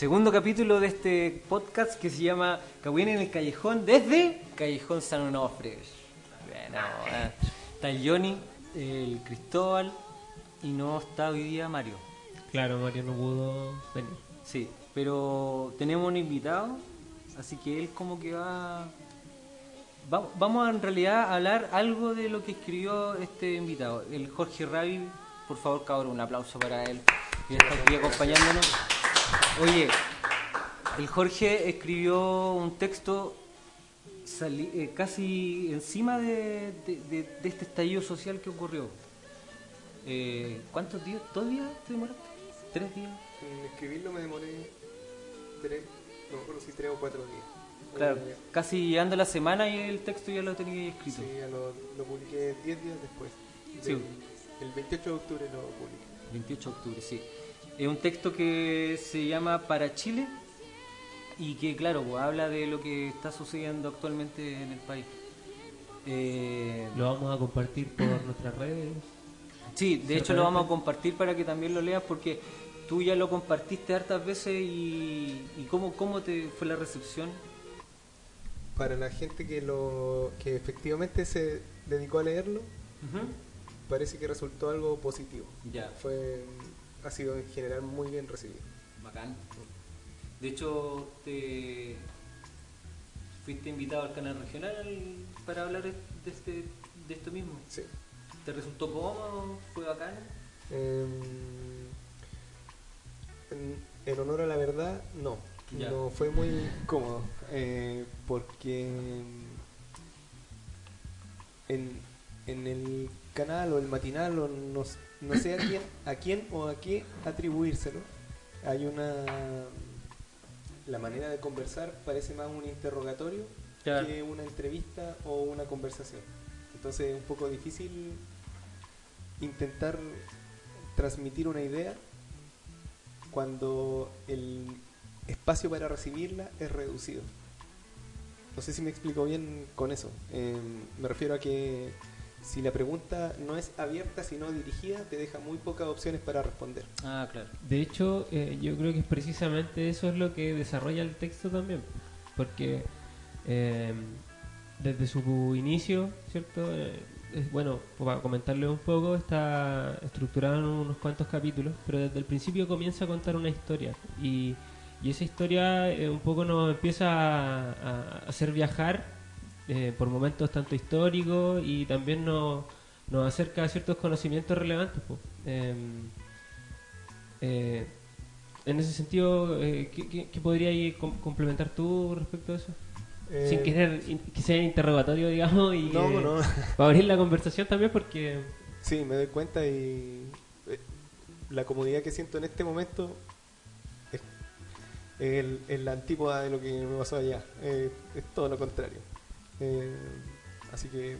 Segundo capítulo de este podcast que se llama Cagüín en el Callejón desde Callejón San Onofre. Bueno, eh, está el Johnny, el Cristóbal y no está hoy día Mario. Claro, Mario no pudo venir. Sí, pero tenemos un invitado, así que él como que va... va- Vamos a en realidad a hablar algo de lo que escribió este invitado, el Jorge Ravi. Por favor, cabrón, un aplauso para él, que está aquí acompañándonos. Oye, el Jorge escribió un texto sali- eh, casi encima de, de- de- de este estallido social que ocurrió. Eh, ¿Cuántos días? ¿Dos días te demoraste? ¿Tres días? En escribirlo me demoré tres, no me acuerdo si tres o cuatro días. Claro, Eh, casi llegando la semana y el texto ya lo tenía escrito. sí, ya lo, lo publiqué 10 días después. Sí. El 28 de octubre lo publiqué. 28 de octubre, sí. Es un texto que se llama Para Chile y que, claro, pues, habla de lo que está sucediendo actualmente en el país. Eh, Lo vamos a compartir por nuestras redes. sí, de hecho lo vamos a compartir para que también lo leas porque tú ya lo compartiste hartas veces y, y cómo, cómo te fue la recepción. Para la gente que lo que efectivamente se dedicó a leerlo, parece que resultó algo positivo. Ya. Fue ha sido en general muy bien recibido. Bacán. De hecho, te fuiste invitado al canal regional para hablar de, este, de esto mismo. Sí. ¿Te resultó cómodo? ¿Fue bacán? Eh, en, en honor a la verdad, no. Ya. No fue muy cómodo. eh, porque en, en el canal o el matinal o no, s- no sé a quién, a quién o a qué atribuírselo. Hay una la manera de conversar parece más un interrogatorio Claro. que una entrevista o una conversación. Entonces es un poco difícil intentar transmitir una idea cuando el espacio para recibirla es reducido. No sé si me explico bien con eso. Eh, me refiero a que si la pregunta no es abierta sino dirigida, te deja muy pocas opciones para responder. Ah, claro. De hecho, eh, yo creo que es precisamente eso es lo que desarrolla el texto también. Porque eh, desde su inicio, ¿cierto? Eh, es, bueno, para comentarle un poco, está estructurado en unos cuantos capítulos, pero desde el principio comienza a contar una historia. Y, y esa historia eh, un poco nos empieza a, a hacer viajar eh, por momentos tanto históricos y también nos, nos acerca a ciertos conocimientos relevantes. eh, en ese sentido, eh, ¿qué, qué, qué podrías com- complementar tú respecto a eso? Sin Eh, querer in- que sea interrogatorio, digamos, y No, no. para abrir la conversación también, porque Sí, me doy cuenta y la comodidad que siento en este momento es, el- es la antípoda de lo que me pasó allá. Eh, es todo lo contrario. Eh, así que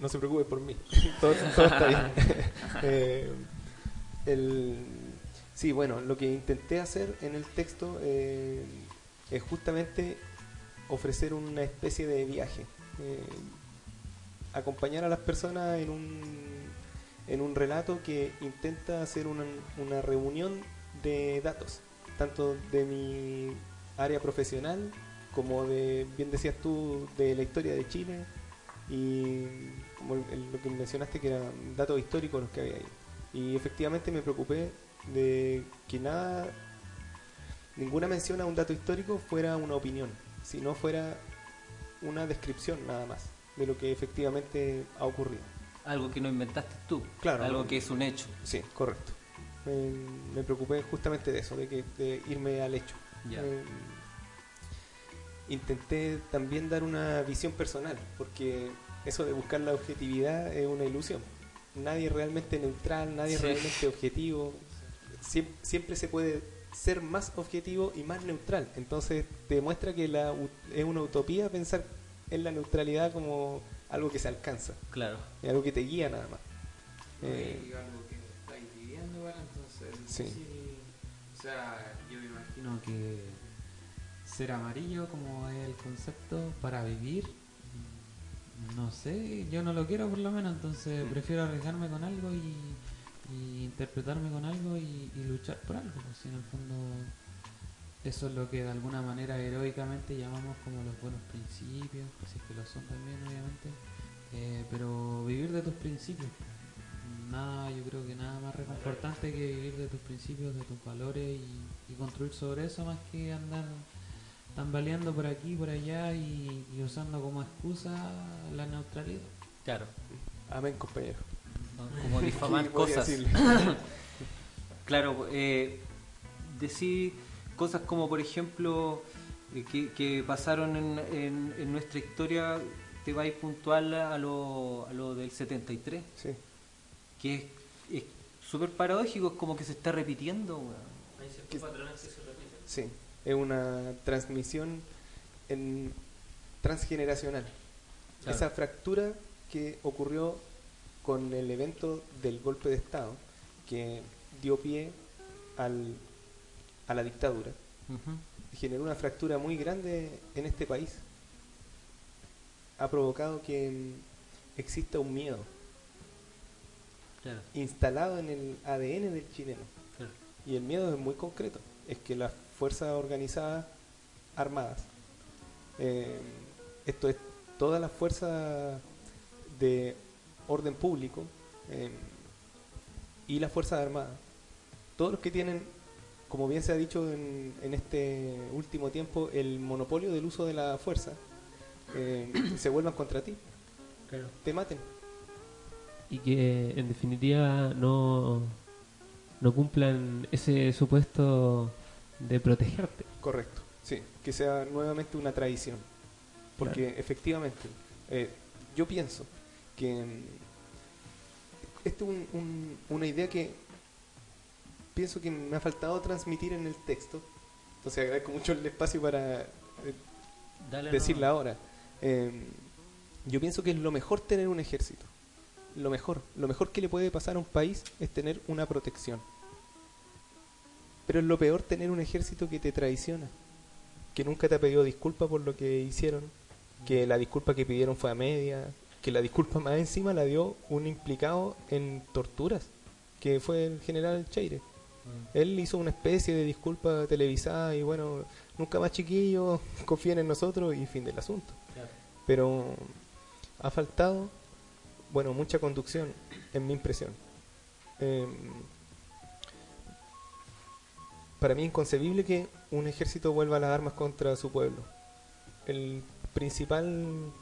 no se preocupe por mí. todo, todo está bien. Eh, el- sí, bueno, lo que intenté hacer en el texto eh, es justamente ofrecer una especie de viaje. Eh, acompañar a las personas en un, en un relato que intenta hacer una, una reunión de datos, tanto de mi área profesional como de, bien decías tú, de la historia de Chile y como el- lo que mencionaste que eran datos históricos los que había ahí. Y efectivamente me preocupé de que nada, ninguna mención a un dato histórico fuera una opinión, sino fuera una descripción nada más de lo que efectivamente ha ocurrido. Algo que no inventaste tú. Claro, Algo que es un hecho. Sí, correcto. Me, me preocupé justamente de eso, de que de irme al hecho. Ya. Eh, intenté también dar una visión personal, porque eso de buscar la objetividad es una ilusión. Nadie es realmente neutral, nadie es Sí. realmente objetivo. Siem- siempre se puede ser más objetivo y más neutral. Entonces te demuestra que la, u- es una utopía pensar en la neutralidad como algo que se alcanza, Claro. es algo que te guía nada más. Eh, Hay algo que estáis viviendo, entonces es Sí. O sea, yo me imagino que ser amarillo como es el concepto para vivir, no sé, yo no lo quiero por lo menos, entonces Mm. prefiero arriesgarme con algo y, y interpretarme con algo y, y luchar por algo, pues si en el fondo eso es lo que de alguna manera heroicamente llamamos como los buenos principios, si es que lo son también obviamente, eh, pero vivir de tus principios. Nada, yo creo que nada más reconfortante que vivir de tus principios, de tus valores y, y construir sobre eso más que andar tambaleando por aquí, por allá y, y usando como excusa la neutralidad. Claro. Amén, compañero. Como difamar ¿Qué voy a cosas. Claro, eh, decir cosas como, por ejemplo, eh, que, que pasaron en, en- en nuestra historia, te vais puntual a lo, a lo del 73, Sí. que es es súper paradójico, es como que se está repitiendo. Hay ciertos patrones que se repiten. Sí, es una transmisión en transgeneracional. Claro. Esa fractura que ocurrió con el evento del golpe de Estado, que dio pie al, a la dictadura, generó una fractura muy grande en este país. Ha provocado que exista un miedo Claro, instalado en el ADN del chileno. claro. Y el miedo es muy concreto, es que las fuerzas organizadas armadas, eh, esto es todas las fuerzas de orden público eh, y las fuerzas armadas, todos los que tienen, como bien se ha dicho en, en este último tiempo, el monopolio del uso de la fuerza, eh, se vuelvan contra ti, claro. te maten. Y que en definitiva no, no cumplan ese supuesto de protegerte. Correcto, sí, que sea nuevamente una tradición. Porque efectivamente, eh, yo pienso que mm, esto es un- un- una idea que pienso que me ha faltado transmitir en el texto. Entonces agradezco mucho el espacio para eh, decirla ahora. Eh, yo pienso que es lo mejor tener un ejército. Lo mejor, lo mejor que le puede pasar a un país es tener una protección. Pero es lo peor tener un ejército que te traiciona, que nunca te ha pedido disculpa por lo que hicieron, que la disculpa que pidieron fue a media, que la disculpa más encima la dio un implicado en torturas, que fue el general Cheire. Mm. Él hizo una especie de disculpa televisada y bueno, nunca más chiquillos, confíen en nosotros y fin del asunto. Claro. Pero ha faltado, bueno, mucha conducción, en mi impresión. Eh, para mí es inconcebible que un ejército vuelva a las armas contra su pueblo. El principal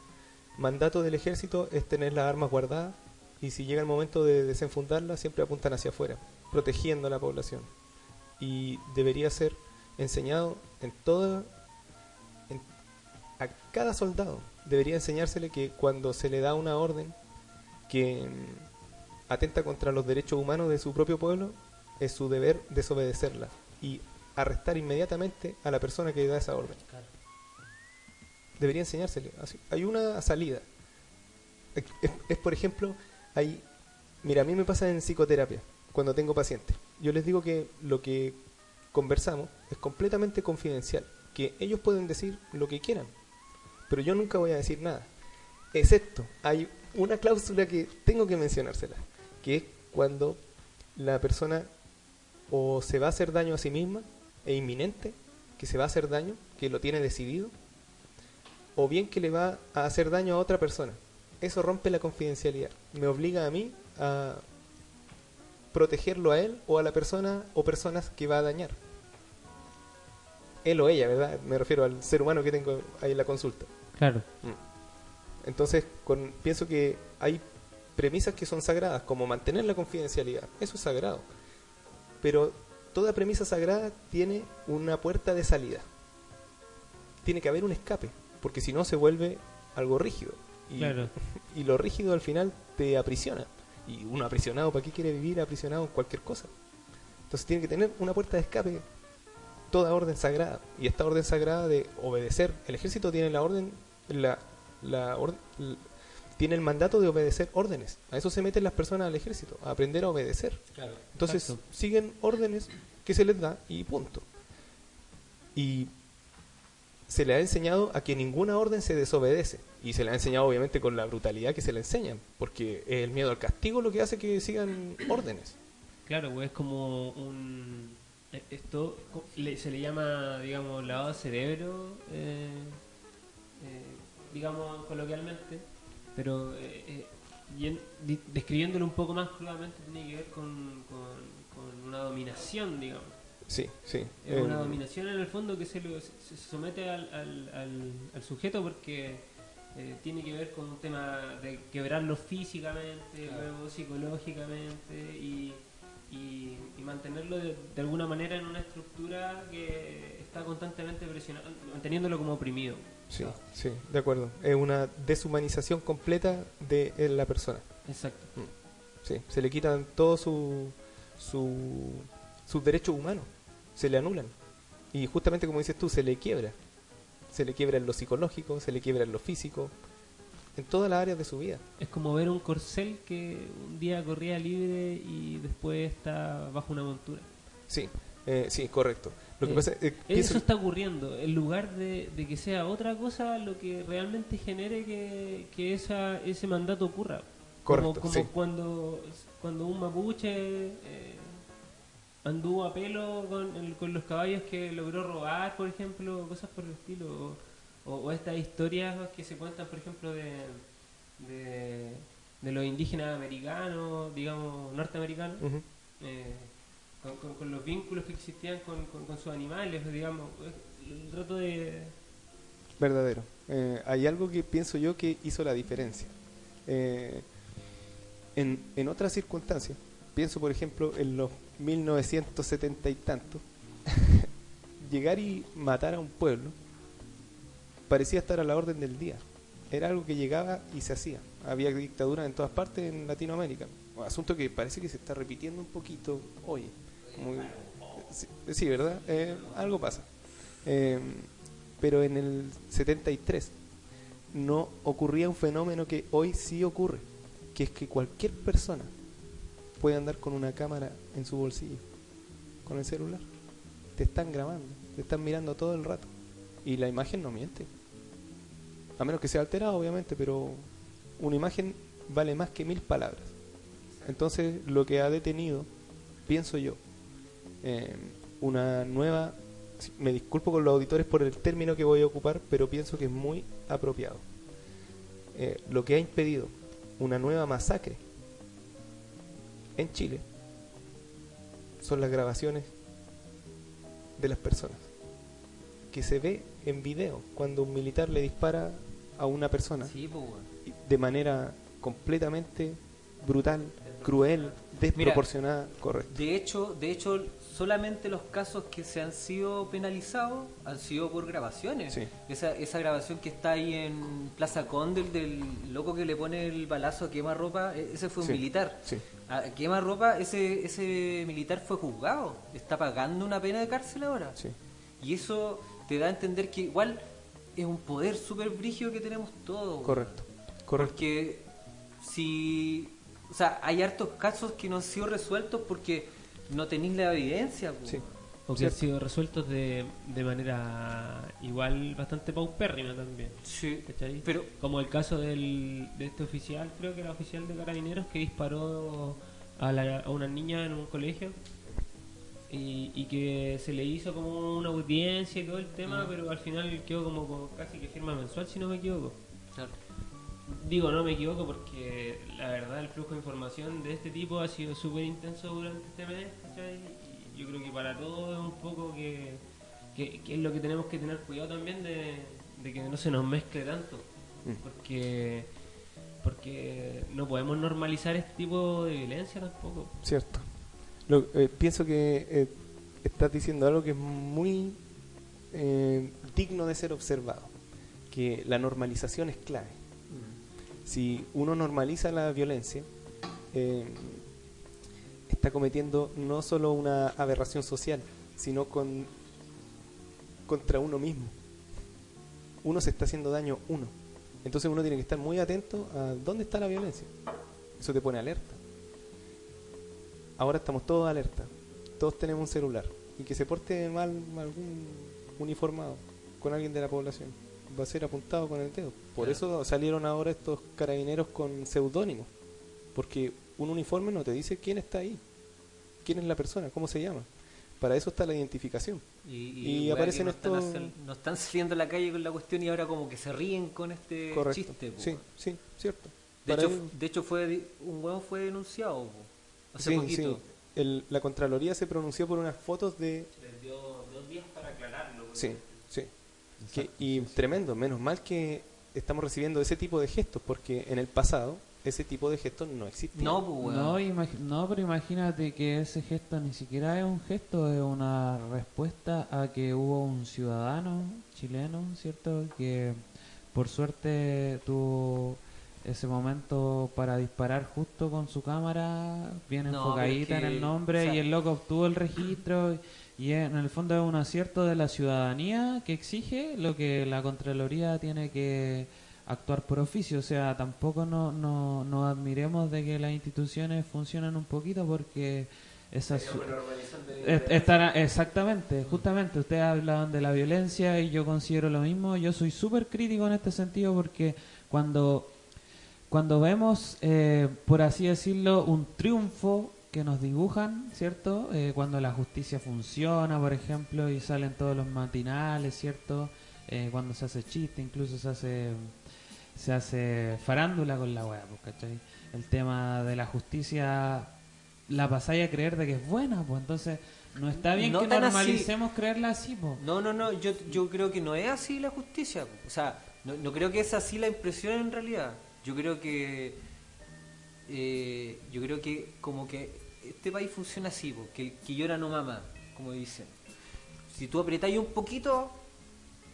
mandato del ejército es tener las armas guardadas y si llega el momento de desenfundarlas siempre apuntan hacia afuera, protegiendo a la población. Y debería ser enseñado en toda en- a cada soldado debería enseñársele que cuando se le da una orden que mm, atenta contra los derechos humanos de su propio pueblo, es su deber desobedecerla y arrestar inmediatamente a la persona que da esa orden. Debería enseñársele. Así- Hay una salida. Es, por ejemplo, hay... Mira, a mí me pasa en psicoterapia, cuando tengo pacientes. Yo les digo que lo que conversamos es completamente confidencial, que ellos pueden decir lo que quieran, pero yo nunca voy a decir nada. Excepto, hay una cláusula que tengo que mencionársela, que es cuando la persona o se va a hacer daño a sí misma, es inminente, que se va a hacer daño, que lo tiene decidido, o bien que le va a hacer daño a otra persona. Eso rompe la confidencialidad. Me obliga a mí a protegerlo a él o a la persona o personas que va a dañar. Él o ella, ¿verdad? Me refiero al ser humano que tengo ahí en la consulta. Claro. Entonces, con, pienso que hay premisas que son sagradas, como mantener la confidencialidad. Eso es sagrado. Pero toda premisa sagrada tiene una puerta de salida. Tiene que haber un escape, porque si no se vuelve algo rígido. Y, Claro. y lo rígido al final te aprisiona. Y uno aprisionado, ¿para qué quiere vivir aprisionado en cualquier cosa? Entonces tiene que tener una puerta de escape, toda orden sagrada. Y esta orden sagrada de obedecer. El ejército tiene la orden, la, la orden, l- tiene el mandato de obedecer órdenes. A eso se meten las personas al ejército, a aprender a obedecer. Claro. Entonces Exacto. siguen órdenes que se les da y punto. Y se le ha enseñado a que ninguna orden se desobedece. Y se le ha enseñado obviamente con la brutalidad que se le enseñan, porque es el miedo al castigo lo que hace que sigan órdenes. Claro, pues es como un, Eh, Esto se le llama, digamos, lavado de cerebro, eh, eh, digamos, coloquialmente, pero eh, eh, describiéndolo un poco más crudamente tiene que ver con, con- con una dominación, digamos. Sí, sí. Es Eh, una dominación en el fondo que se, lo- se- se somete al, al- al- al sujeto porque eh, tiene que ver con un tema de quebrarlo físicamente, Claro. luego psicológicamente y, y- y mantenerlo de, de alguna manera en una estructura que está constantemente presionando, manteniéndolo como oprimido. Sí, sí, de acuerdo. Es una deshumanización completa de eh, la persona. Exacto. Sí, se le quitan todos su, su- sus derechos humanos, se le anulan. Y justamente como dices tú, se le quiebra. Se le quiebra en lo psicológico, se le quiebra en lo físico, en todas las áreas de su vida. Es como ver un corcel que un día corría libre y después está bajo una montura. Sí, eh, sí, correcto. Lo que Eh, pasa pienso Eso está ocurriendo. En lugar de, de que sea otra cosa lo que realmente genere que, que esa, ese mandato ocurra. Correcto, como como sí. cuando, cuando un mapuche eh, anduvo a pelo con, el- con los caballos que logró robar, por ejemplo, cosas por el estilo. O, o estas historias que se cuentan, por ejemplo, de, de, de los indígenas americanos, digamos, norteamericanos. Eh, con, con- los vínculos que existían con, con- sus animales, digamos. eh, Trato de... verdadero. Eh, hay algo que pienso yo que hizo la diferencia. Eh, en, en otras circunstancias, pienso por ejemplo en los 1970 y tantos, llegar y matar a un pueblo parecía estar a la orden del día. Era algo que llegaba y se hacía. Había dictaduras en todas partes en Latinoamérica. Un asunto que parece que se está repitiendo un poquito hoy. Muy- sí, sí, ¿verdad? Eh, algo pasa. Eh, pero en el 73 no ocurría un fenómeno que hoy sí ocurre, que es que cualquier persona puede andar con una cámara en su bolsillo, con el celular. Te están grabando, te están mirando todo el rato. Y la imagen no miente. A menos que sea alterada, obviamente, pero una imagen vale más que mil palabras. Entonces, lo que ha detenido, pienso yo, eh, una nueva me disculpo con los auditores por el término que voy a ocupar, pero pienso que es muy apropiado. Eh, lo que ha impedido una nueva masacre en Chile son las grabaciones de las personas. Que se ve en video cuando un militar le dispara a una persona Sí, pues, de manera completamente brutal, cruel, desproporcionada, correcto. De hecho, de hecho, solamente los casos que se han sido penalizados han sido por grabaciones. Sí. Esa, esa grabación que está ahí en Plaza Condel del loco que le pone el balazo a quema ropa, e- ese fue un Sí, militar. sí. A quema ropa, ese, ese militar fue juzgado, está pagando una pena de cárcel ahora. Sí. Y eso te da a entender que igual es un poder súper brígido que tenemos todos. Correcto, correcto. Porque si. O sea, hay hartos casos que no han sido resueltos porque no tenéis la evidencia. po. Sí. O que han sido resueltos de, de manera igual bastante paupérrima también. Sí. ¿cachai? Pero, Como el caso del, de este oficial, creo que era oficial de carabineros, que disparó a, la- a una niña en un colegio y, y que se le hizo como una audiencia y todo el tema, Mm. pero al final quedó como, como casi que firma mensual, si no me equivoco. claro, Digo, no me equivoco porque la verdad el flujo de información de este tipo ha sido súper intenso durante este mes, ¿cachai? Y yo creo que para todos es un poco que, que, que es lo que tenemos que tener cuidado también de, de que no se nos mezcle tanto, Mm. porque porque no podemos normalizar este tipo de violencia tampoco. Cierto. Lo- eh, pienso que eh, estás diciendo algo que es muy eh, digno de ser observado, que la normalización es clave. Si uno normaliza la violencia, eh, está cometiendo no solo una aberración social, sino con, contra uno mismo. Uno se está haciendo daño uno. Entonces uno tiene que estar muy atento a dónde está la violencia. Eso te pone alerta. Ahora estamos todos alerta. Todos tenemos un celular. Y que se porte mal algún uniformado con alguien de la población va a ser apuntado con el dedo. Por Claro. eso salieron ahora estos carabineros con seudónimos. Porque un uniforme no te dice quién está ahí, quién es la persona, cómo se llama. Para eso está la identificación. Y, Y weá, aparecen no están, estos- haciendo- no están saliendo a la calle con la cuestión y ahora como que se ríen con este Correcto. chiste. po, sí, sí, cierto. De Para hecho, de hecho fue un huevo fue denunciado po, hace sí, poquito. sí. El- la Contraloría se pronunció por unas fotos de... Les dio dos días para aclararlo. Sí, sí. Que- y tremendo, menos mal que estamos recibiendo ese tipo de gestos, porque en el pasado ese tipo de gestos no existían. No, pues. No, pero imagínate que ese gesto ni siquiera es un gesto, es una respuesta a que hubo un ciudadano chileno, ¿cierto? Que por suerte tuvo ese momento para disparar justo con su cámara, bien No, enfocadita en el nombre, o sea- y el loco obtuvo el registro. Y en el fondo es un acierto de la ciudadanía que exige lo que la Contraloría tiene que actuar por oficio. O sea, tampoco no, no, no admiremos de que las instituciones funcionen un poquito porque esas... Es- estará- exactamente, justamente, ustedes hablaban de la violencia y yo considero lo mismo. Yo soy súper crítico en este sentido porque cuando, cuando vemos, eh, por así decirlo, un triunfo que nos dibujan, ¿cierto? Eh, cuando la justicia funciona, por ejemplo, y salen todos los matinales, ¿cierto? Eh, cuando se hace chiste, incluso se hace se hace farándula con la weá, pues, ¿cachai? El tema de la justicia la pasáis a creer de que es buena, pues entonces no está bien No que así. normalicemos creerla así, pues. No, no, no, yo, yo creo que no es así la justicia. po. O sea, no, no creo que es así la impresión en realidad. Yo creo que. eh, yo creo que como que este país funciona así, po, que el que llora no mama, como dicen. Si tú apretáis un poquito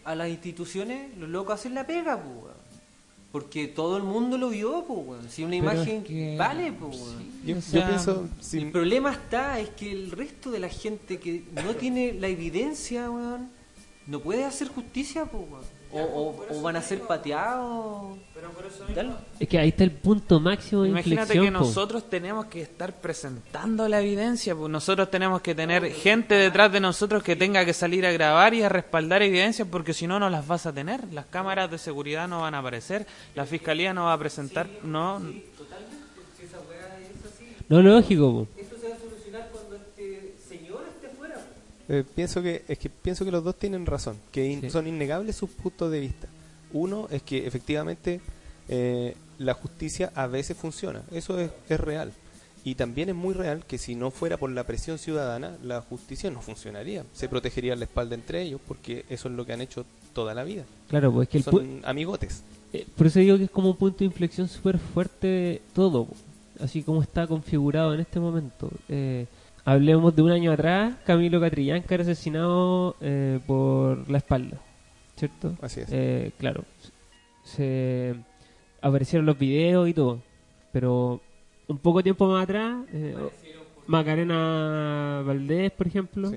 a las instituciones, los locos hacen la pega, po, weón. Porque todo el mundo lo vio, po, weón. Si una Pero imagen es que- vale, po, sí, weón. Yo, o yo sea, pienso, si- El problema está es que el resto de la gente que no tiene la evidencia, weón, no puede hacer justicia, po, weón. O, o- o van a ser pateados. Dale. Es que ahí está el punto máximo de Imagínate inflexión. que po. nosotros tenemos que estar presentando la evidencia, pues nosotros tenemos que tener gente detrás de nosotros que tenga que salir a grabar y a respaldar evidencia, porque si no, no las vas a tener. Las cámaras de seguridad no van a aparecer, la fiscalía no va a presentar, no. No, lógico, po. Esto se va a solucionar cuando este señor esté fuera. Eh, pienso que es que pienso que los dos tienen razón, que in- Sí. son innegables sus puntos de vista. Uno es que efectivamente eh, la justicia a veces funciona, eso es, es real. Y también es muy real que si no fuera por la presión ciudadana, la justicia no funcionaría. Se protegería la espalda entre ellos porque eso es lo que han hecho toda la vida. Claro, pues es que el Son amigotes. eh, por eso digo que es como un punto de inflexión súper fuerte todo, así como está configurado en este momento. Eh, hablemos de un año atrás, Camilo Catrillán que era asesinado eh, por la espalda, ¿cierto? Así es. Eh, claro, se aparecieron los videos y todo, pero un poco tiempo más atrás, eh, Macarena Valdés, por ejemplo, Sí.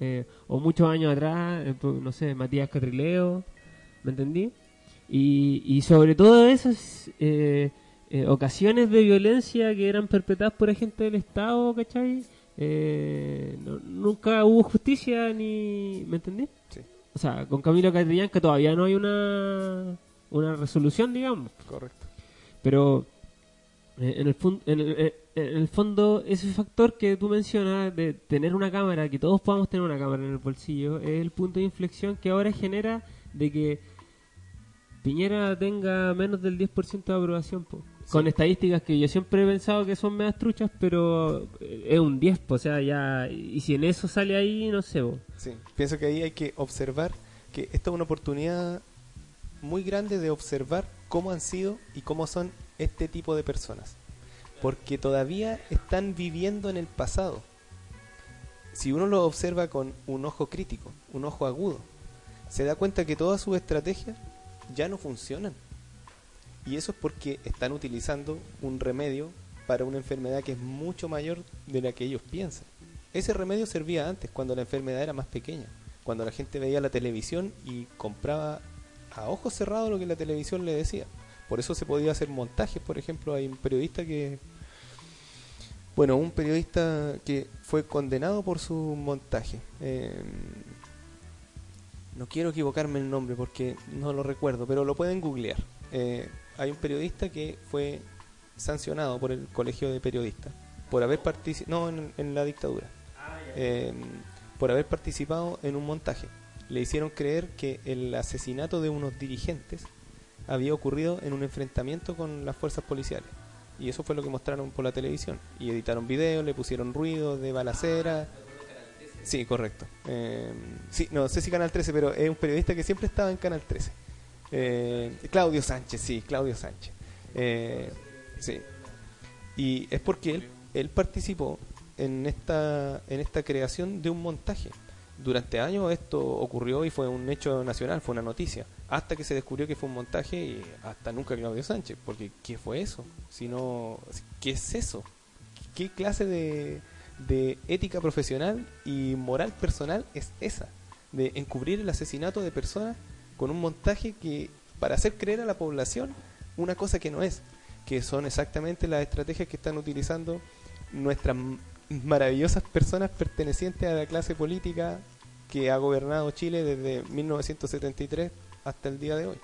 eh, o muchos años atrás, eh, no sé, Matías Catrileo, ¿me entendí? Y, y sobre todo esas eh, eh, ocasiones de violencia que eran perpetradas por agentes del Estado, ¿cachai? Eh, no- nunca hubo justicia ni... ¿Me entendí? Sí, O sea, con Camilo Catrillán que todavía no hay una, una resolución, digamos. correcto. Pero eh, en, el fun- en, el, eh, en el fondo, ese factor que tú mencionas de tener una cámara, que todos podamos tener una cámara en el bolsillo, es el punto de inflexión que ahora genera de que Piñera tenga menos del 10% de aprobación. po. Con estadísticas que yo siempre he pensado que son medias truchas, pero eh, es un 10, po, o sea, ya. Y si en eso sale ahí, no sé. po. Sí, pienso que ahí hay que observar que esta es una oportunidad muy grande de observar cómo han sido y cómo son este tipo de personas. Porque todavía están viviendo en el pasado. Si uno lo observa con un ojo crítico, un ojo agudo, se da cuenta que todas sus estrategias ya no funcionan. Y eso es porque están utilizando un remedio para una enfermedad que es mucho mayor de la que ellos piensan. Ese remedio servía antes, cuando la enfermedad era más pequeña, cuando la gente veía la televisión y compraba a ojos cerrados lo que la televisión le decía. Por eso se podía hacer montajes, por ejemplo, hay un periodista que... Bueno, un periodista que fue condenado por su montaje. Eh, no quiero equivocarme el nombre porque no lo recuerdo, pero lo pueden googlear. Eh, hay un periodista que fue sancionado por el Colegio de Periodistas por haber participado, no en, en la dictadura, Eh, por haber participado en un montaje. Le hicieron creer que el asesinato de unos dirigentes había ocurrido en un enfrentamiento con las fuerzas policiales. Y eso fue lo que mostraron por la televisión. Y editaron videos, le pusieron ruido de balacera. Sí, correcto. Eh, sí, no sé si Canal 13, pero es un periodista que siempre estaba en Canal 13. Eh, Claudio Sánchez, sí, Claudio Sánchez. Eh, sí. Y es porque él, él participó en esta, en esta creación de un montaje. Durante años esto ocurrió y fue un hecho nacional, fue una noticia, hasta que se descubrió que fue un montaje y hasta nunca Claudio Sánchez, porque ¿qué fue eso? Si no, ¿Qué es eso? ¿Qué clase de, de ética profesional y moral personal es esa? De encubrir el asesinato de personas con un montaje que para hacer creer a la población una cosa que no es, que son exactamente las estrategias que están utilizando nuestras maravillosas personas pertenecientes a la clase política que ha gobernado Chile desde 1973 hasta el día de hoy.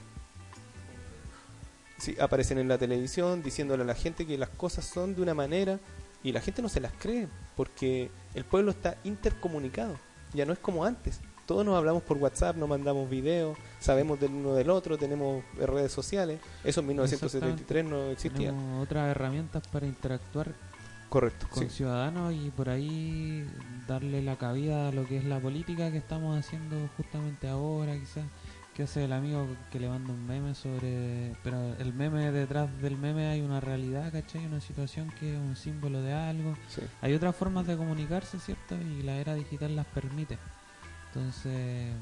Sí, aparecen en la televisión diciéndole a la gente que las cosas son de una manera y la gente no se las cree porque el pueblo está intercomunicado, ya no es como antes. Todos nos hablamos por WhatsApp, nos mandamos videos, sabemos del uno del otro, tenemos redes sociales. Eso en 1973 no existía. Tenemos otras herramientas para interactuar Correcto. con sí. ciudadanos y por ahí darle la cabida a lo que es la política que estamos haciendo justamente ahora, quizás. Que hace el amigo que le manda un meme sobre. Pero el meme detrás del meme hay una realidad, ¿cachai? Una situación que es un símbolo de algo. sí. Hay otras formas de comunicarse, ¿cierto? Y la era digital las permite. Entonces,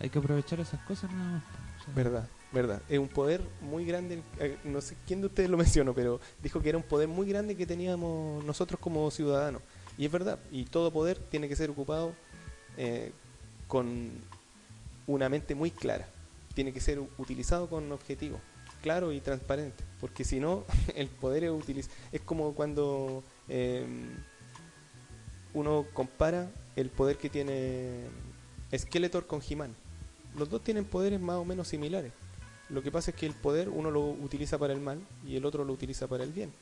hay que aprovechar esas cosas nada más. Verdad, verdad. Es un poder muy grande. eh, No sé quién de ustedes lo mencionó, pero dijo que era un poder muy grande que teníamos nosotros como ciudadanos. Y es verdad. Y todo poder tiene que ser ocupado eh, con una mente muy clara. Tiene que ser utilizado con objetivo claro y transparente. Porque si no, el poder es utiliz Es como cuando eh, uno compara el poder que tiene Skeletor con He-Man. Los dos tienen poderes más o menos similares. Lo que pasa es que el poder uno lo utiliza para el mal y el otro lo utiliza para el bien.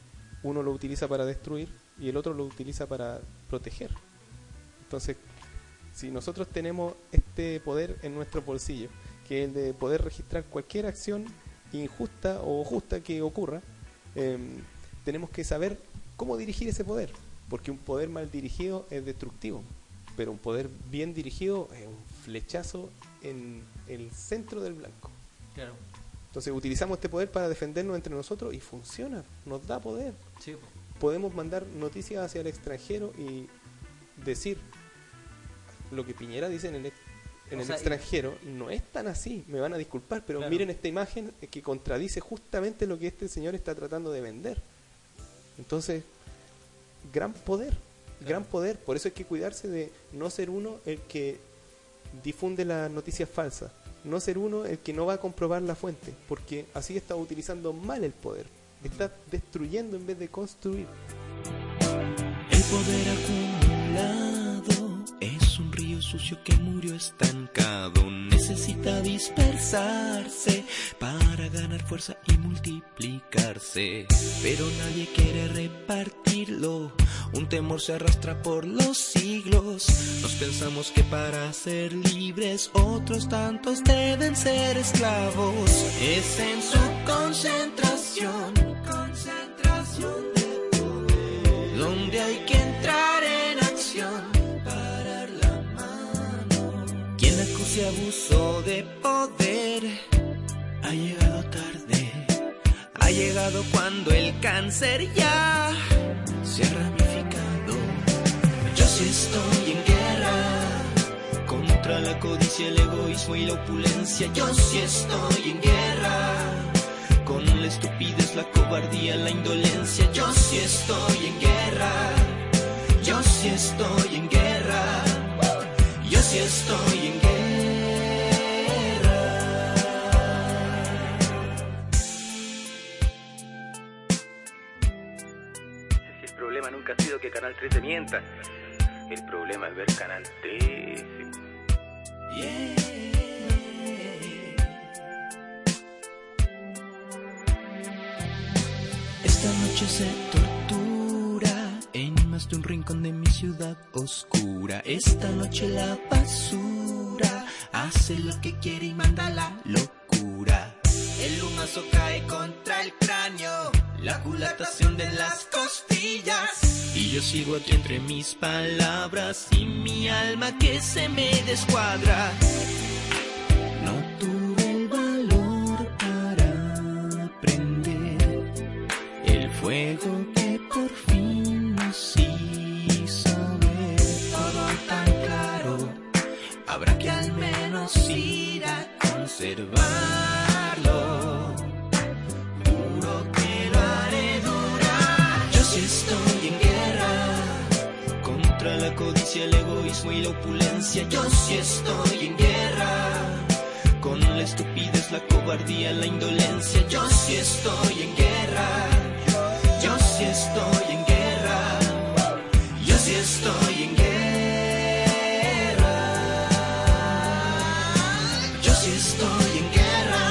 Uno lo utiliza para destruir y el otro lo utiliza para proteger. Entonces, si nosotros tenemos este poder en nuestro bolsillo, que es el de poder registrar cualquier acción injusta o justa que ocurra, em, tenemos que saber cómo dirigir ese poder, porque un poder mal dirigido es destructivo, pero un poder bien dirigido es un flechazo en el centro del blanco. Claro. Entonces utilizamos este poder para defendernos entre nosotros y funciona, nos da poder. Sí. Podemos mandar noticias hacia el extranjero y decir lo que Piñera dice en el, en O el sea, y- extranjero no es tan así, me van a disculpar, pero Claro. miren esta imagen que contradice justamente lo que este señor está tratando de vender. Entonces, gran poder, gran poder, por eso hay que cuidarse de no ser uno el que difunde las noticias falsas, no ser uno el que no va a comprobar la fuente, porque así está utilizando mal el poder, está destruyendo en vez de construir. El poder sucio que murió estancado. Necesita dispersarse para ganar fuerza y multiplicarse. Pero nadie quiere repartirlo. Un temor se arrastra por los siglos. Nos pensamos que para ser libres otros tantos deben ser esclavos. Es en su concentración Acuse abuso de poder ha llegado tarde, ha llegado cuando el cáncer ya se ha ramificado. Yo sí estoy en guerra contra la codicia, el egoísmo y la opulencia. Yo sí estoy en guerra con la estupidez, la cobardía, la indolencia. Yo sí estoy en guerra. Yo sí estoy en guerra. Yo sí estoy en guerra. Que Canal 13 mienta, el problema es ver Canal 13. Esta noche se tortura en más desde un rincón de mi ciudad oscura. Esta noche la basura hace lo que quiere y manda la locura. El humazo cae contra el cráneo, la culatación de las costillas. Yo sigo aquí entre mis palabras y mi alma que se me descuadra. No tuve el valor para prender el fuego que por fin nos hizo ver todo tan claro. Habrá que al menos ir a conservarlo. Contra la codicia, el egoísmo y la opulencia. Yo sí estoy en guerra con la estupidez, la cobardía, la indolencia. Yo sí estoy en guerra. Yo sí estoy en guerra. Yo sí estoy en guerra. Yo sí estoy en guerra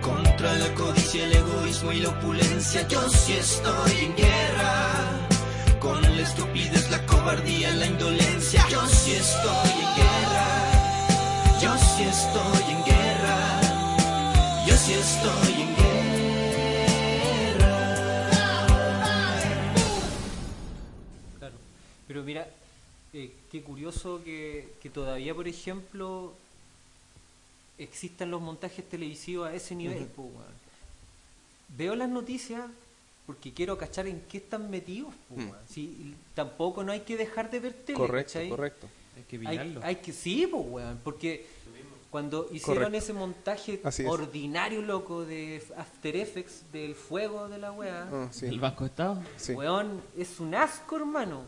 contra la codicia, el egoísmo y la opulencia. Yo sí estoy en guerra con la estupidez, la cobardía, la indolencia. Yo sí estoy en guerra. Yo sí estoy en guerra. Yo sí estoy en guerra. Claro. Pero mira, eh, qué curioso que, que todavía, por ejemplo, existan los montajes televisivos a ese nivel. po, weón. Veo las noticias porque quiero cachar en qué están metidos. po, Mm. weón. Sí, tampoco no hay que dejar de ver tele. Correcto, ¿cachai? correcto. Hay que Hay, pillarlo. hay que, sí, pues, weón, porque cuando hicieron Correcto. ese montaje Así es. ordinario, loco, de After Effects, del fuego de la weá, Ah, sí, ¿El Banco Estado? sí. weón, es un asco, hermano.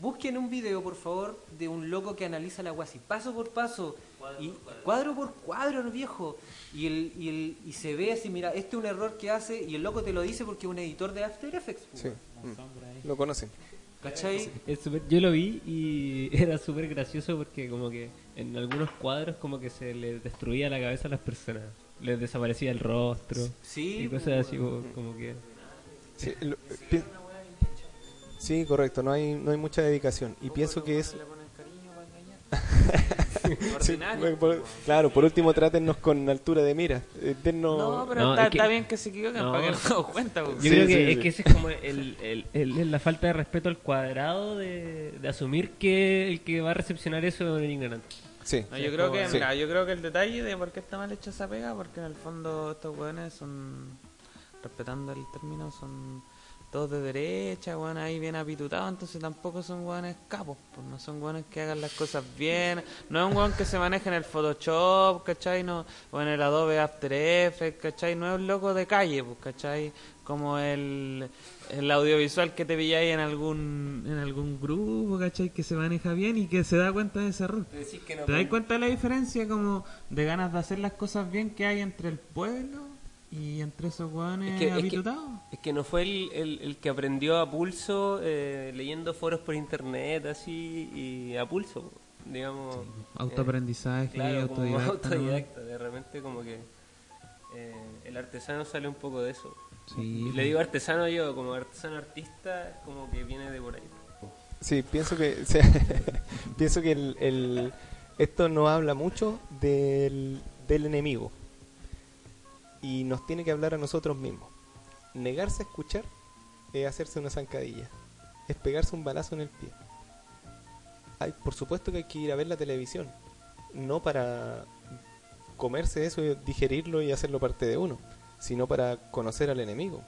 Busquen un video, por favor, de un loco que analiza la weá así, paso por paso, y cuadro por cuadro, viejo. Y, el, y, el, y se ve así, mira, este es un error que hace, y el loco te lo dice porque es un editor de After Effects. po, Sí, mm, lo conocen. ¿Cachai? Es súper- yo lo vi y era súper gracioso porque como que en algunos cuadros como que se les destruía la cabeza a las personas. Les desaparecía el rostro Sí, y pues, cosas así weón. como, como que... Sí, lo- pi- sí, correcto, no hay, no hay mucha dedicación. Y pienso que es... Ordinario. por- claro, por último trátennos con altura de mira. Eh, dennos- No, pero No, está, es que- está bien que se equivoquen No. para que nos cuenta. pues. Yo Sí, creo que sí, es sí. que ese es como el, el- el- el- la falta de respeto al cuadrado de, de asumir que el que va a recepcionar eso es un ignorante. Sí, No, yo creo que, Sí. mira, yo creo que el detalle de por qué está mal hecha esa pega, porque en el fondo estos weones son, respetando el término, son todos de derecha, weón, ahí bien apitutados, entonces tampoco son weones capos, pues no son weones que hagan las cosas bien, no es un weón que se maneje en el Photoshop, ¿cachai? No, o en el Adobe After Effects, ¿cachai? No es un loco de calle, pues, ¿cachai? Como el, el audiovisual que te pilláis en algún, en algún grupo, ¿cachai? Que se maneja bien y que se da cuenta de ese error. ¿Te das cuenta de la diferencia como de ganas de hacer las cosas bien que hay entre el pueblo y entre esos hueones Es que- es que-? Es que no fue el, el, el que aprendió a pulso eh, leyendo foros por internet así y a pulso, digamos. Autoaprendizaje, eh, claro, como autodidacta. ¿no? autodidacta, de repente como que eh, el artesano sale un poco de eso. Sí, Y le digo artesano yo, como artesano artista, como que viene de por ahí. Sí, pienso que sí, pienso que el, el- esto nos habla mucho del, del enemigo y nos tiene que hablar a nosotros mismos. Negarse a escuchar es hacerse una zancadilla, es pegarse un balazo en el pie. Hay, por supuesto que hay que ir a ver la televisión, no para comerse eso, y digerirlo y hacerlo parte de uno, sino para conocer al enemigo,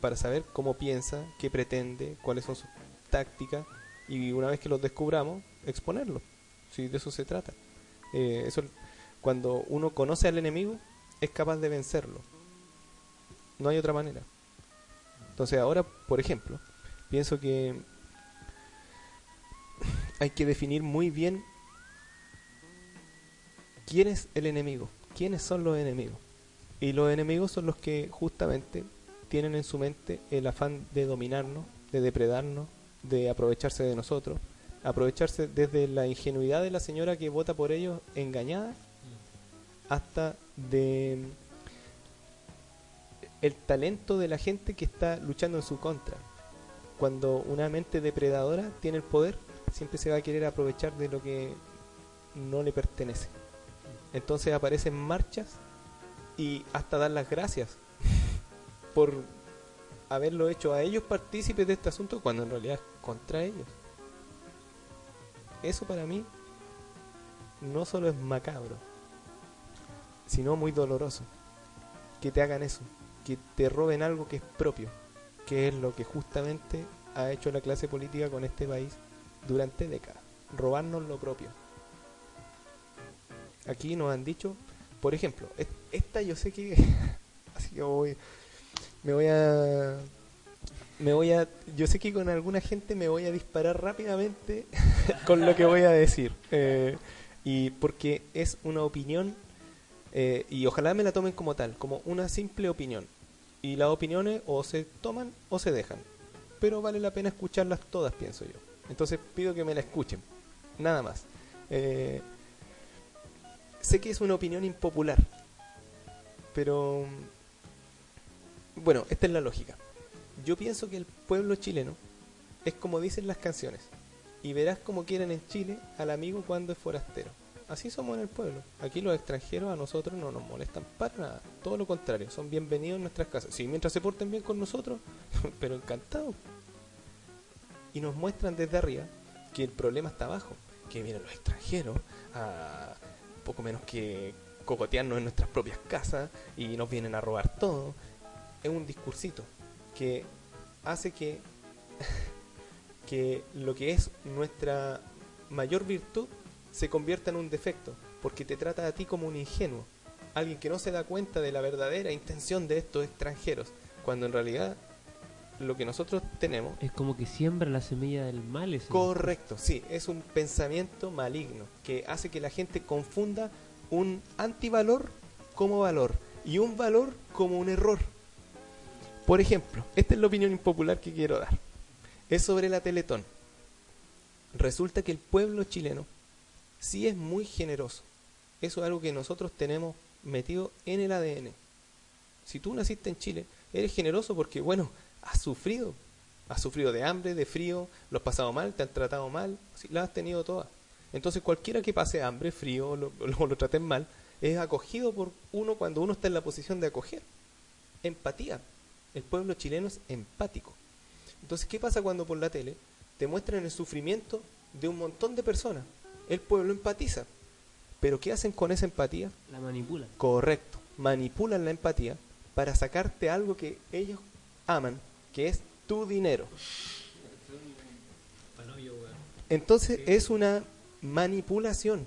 para saber cómo piensa, qué pretende, cuáles son sus tácticas y una vez que los descubramos, exponerlos. Si de eso se trata. Eh, eso, cuando uno conoce al enemigo, es capaz de vencerlo. No hay otra manera. Entonces ahora, por ejemplo, pienso que hay que definir muy bien quién es el enemigo, quiénes son los enemigos. Y los enemigos son los que justamente tienen en su mente el afán de dominarnos, de depredarnos, de aprovecharse de nosotros, aprovecharse desde la ingenuidad de la señora que vota por ellos engañada hasta de el talento de la gente que está luchando en su contra. cuando una mente depredadora tiene el poder, siempre se va a querer aprovechar de lo que no le pertenece. Entonces aparecen marchas y hasta dar las gracias por haberlo hecho a ellos partícipes de este asunto cuando en realidad es contra ellos. Eso para mí no solo es macabro, sino muy doloroso. Que te hagan eso, que te roben algo que es propio, que es lo que justamente ha hecho la clase política con este país durante décadas. Robarnos lo propio. Aquí nos han dicho, por ejemplo, es- esta yo sé que... así que voy, me voy a... Me voy a... Yo sé que con alguna gente me voy a disparar rápidamente con lo que voy a decir. Eh, y porque es una opinión eh, y ojalá me la tomen como tal, como una simple opinión. Y las opiniones o se toman o se dejan. Pero vale la pena escucharlas todas, pienso yo. Entonces pido que me la escuchen. Nada más. Eh, sé que es una opinión impopular. Pero... Bueno, esta es la lógica. Yo pienso que el pueblo chileno es como dicen las canciones. Y verás como quieren en Chile al amigo cuando es forastero. Así somos en el pueblo. Aquí los extranjeros a nosotros no nos molestan para nada. Todo lo contrario, son bienvenidos en nuestras casas. Sí, mientras se porten bien con nosotros, pero encantados. Y nos muestran desde arriba que el problema está abajo. Que vienen los extranjeros a poco menos que cocotearnos en nuestras propias casas y nos vienen a robar todo. Es un discursito que hace que que lo que es nuestra mayor virtud se convierta en un defecto, porque te trata a ti como un ingenuo, alguien que no se da cuenta de la verdadera intención de estos extranjeros, cuando en realidad lo que nosotros tenemos Es como que siembra la semilla del mal ese. Correcto, sí, es un pensamiento maligno que hace que la gente confunda un antivalor como valor y un valor como un error. Por ejemplo, esta es la opinión impopular que quiero dar. Es sobre la Teletón. Resulta que el pueblo chileno sí es muy generoso. Eso es algo que nosotros tenemos metido en el ADN. Si tú naciste en Chile, eres generoso porque, bueno, has sufrido. Has sufrido de hambre, de frío, lo has pasado mal, te han tratado mal, sí, las has tenido todas. Entonces cualquiera que pase hambre, frío, lo, lo traten mal, es acogido por uno cuando uno está en la posición de acoger. Empatía. El pueblo chileno es empático. Entonces, ¿qué pasa cuando por la tele te muestran el sufrimiento de un montón de personas? El pueblo empatiza. Pero ¿qué hacen con esa empatía? La manipula. Correcto. Manipulan la empatía para sacarte algo que ellos aman, que es tu dinero. Entonces es una manipulación.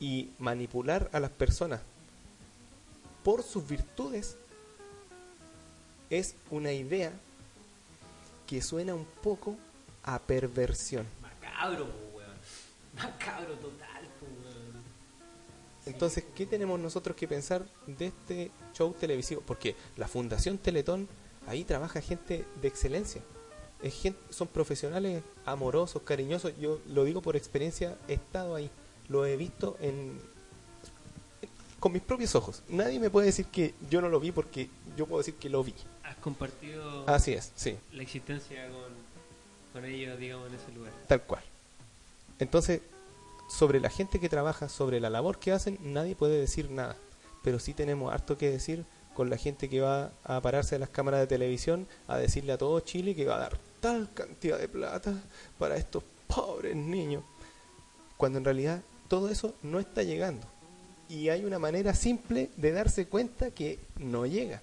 Y manipular a las personas por sus virtudes es una idea que suena un poco a perversión. Macabro. Macabro total, po, weón. Entonces, ¿qué tenemos nosotros que pensar de este show televisivo? Porque la Fundación Teletón, ahí trabaja gente de excelencia. Es gente, son profesionales amorosos, cariñosos. Yo lo digo por experiencia, he estado ahí. Lo he visto en con mis propios ojos. Nadie me puede decir que yo no lo vi porque yo puedo decir que lo vi. Has compartido Así es, sí, la existencia con, con ellos, digamos, en ese lugar. tal cual. Entonces, sobre la gente que trabaja, sobre la labor que hacen, nadie puede decir nada. Pero sí tenemos harto que decir con la gente que va a pararse a las cámaras de televisión a decirle a todo Chile que va a dar tal cantidad de plata para estos pobres niños. Cuando en realidad todo eso no está llegando. Y hay una manera simple de darse cuenta que no llega.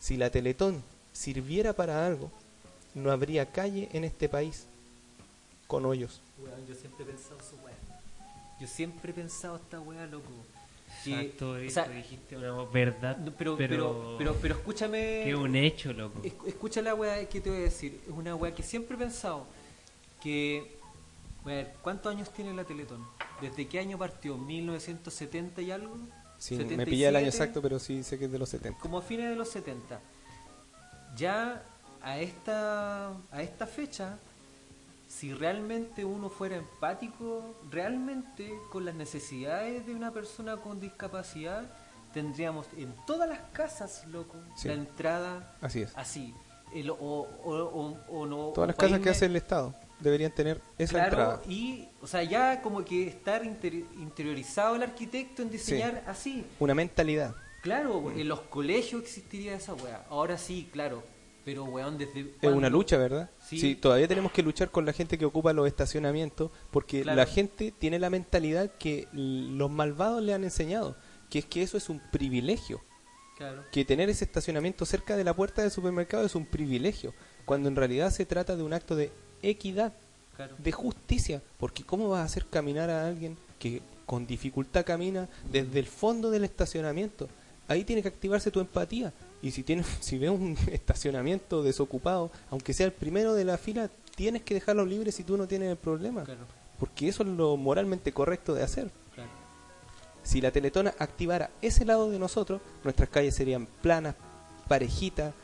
Si la Teletón sirviera para algo, no habría calle en este país con hoyos. Weón, yo siempre he pensado su weá. Yo siempre he pensado esta weá, loco. Que- Exacto, o sea, dijiste una verdad. no, pero, pero, pero, pero, pero escúchame. que un hecho, loco. Es- Escucha la weá que te voy a decir. Es una weá que siempre he pensado. Que. A ver, ¿cuántos años tiene la Teletón? ¿Desde qué año partió? ¿1970 y algo? Sí, me pilla el año 77, exacto, pero sí sé que es de los 70. Como a fines de los 70. Ya a esta, a esta fecha, si realmente uno fuera empático, realmente con las necesidades de una persona con discapacidad, tendríamos en todas las casas, loco, Sí. la entrada Así es. así. el- o, o- o- o no, Todas las casas que hace el Estado deberían tener esa Claro, entrada. y, o sea, ya como que estar interi- interiorizado el arquitecto en diseñar así. Una mentalidad. Claro, en los colegios existiría esa weá. Ahora sí, claro. Pero weón, desde. Es una lucha, ¿verdad? Sí. Sí. todavía tenemos que luchar con la gente que ocupa los estacionamientos porque Claro. la gente tiene la mentalidad que los malvados le han enseñado, que es que eso es un privilegio, Claro. que tener ese estacionamiento cerca de la puerta del supermercado es un privilegio, cuando en realidad se trata de un acto de equidad, Claro. de justicia, porque ¿cómo vas a hacer caminar a alguien que con dificultad camina desde el fondo del estacionamiento? Ahí tiene que activarse tu empatía. Y si tienes, si ves un estacionamiento desocupado, aunque sea el primero de la fila, tienes que dejarlo libre si tú no tienes el problema. Claro. Porque eso es lo moralmente correcto de hacer. Claro. Si la Teletona activara ese lado de nosotros, nuestras calles serían planas, parejitas,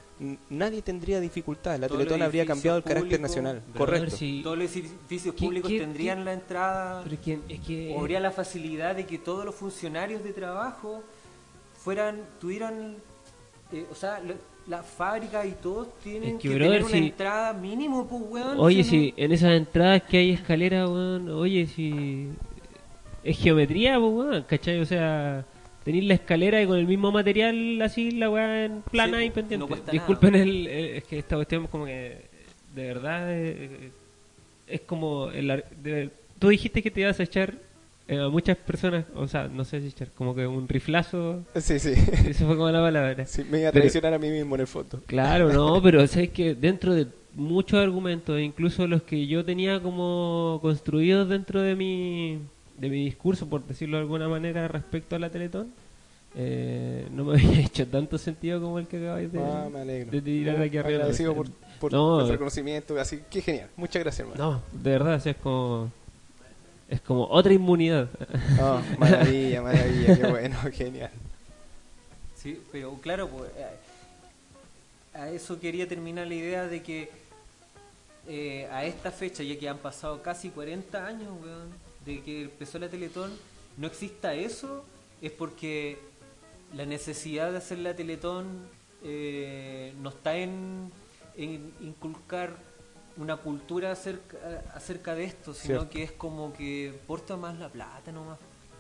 nadie tendría dificultades. La Teletona habría cambiado el carácter nacional. Correcto. si- Todos los edificios ¿Qué- públicos qué- tendrían qué- la entrada. Pero es que, es que o habría la facilidad de que todos los funcionarios de trabajo fueran, tuvieran, eh, o sea, lo- las fábricas y todos tienen Es que, que, brother, tener una si- entrada mínimo, pues, weón. Oye, ¿sí o si en esas entradas que hay escalera, weón, oye, si es geometría, pues, weón, ¿cachai? O sea, tenéis la escalera y con el mismo material así la weá en plana Sí, y pendiente. no Disculpen nada. el, el- es que esta cuestión como que de verdad eh, es como el, de- tú dijiste que te ibas a echar eh, muchas personas, o sea, no sé si echar, como que un riflazo, Sí, sí. eso fue como la palabra. Sí, me iba a Pero- traicionar a mí mismo en el foto. Claro, no, pero sabes que dentro de muchos argumentos, incluso los que yo tenía como construidos dentro de mi, de mi discurso, por decirlo de alguna manera, respecto a la Teletón, eh, no me había hecho tanto sentido como el que acabáis de, Ah, me de tirar aquí arriba. Agradecido por, por No, el eh. reconocimiento. Así que genial. Muchas gracias, hermano. No, de verdad, sea, es como es como otra inmunidad. Ah, maravilla, maravilla. Qué bueno, genial. Sí, pero claro, pues, eh, a eso quería terminar la idea de que eh, a esta fecha, ya que han pasado casi 40 años, weón, de que empezó la Teletón, no exista eso, es porque la necesidad de hacer la Teletón eh, no está en, en inculcar una cultura acerca, acerca de esto, sino Cierto. que es como que porta más la plata nomás.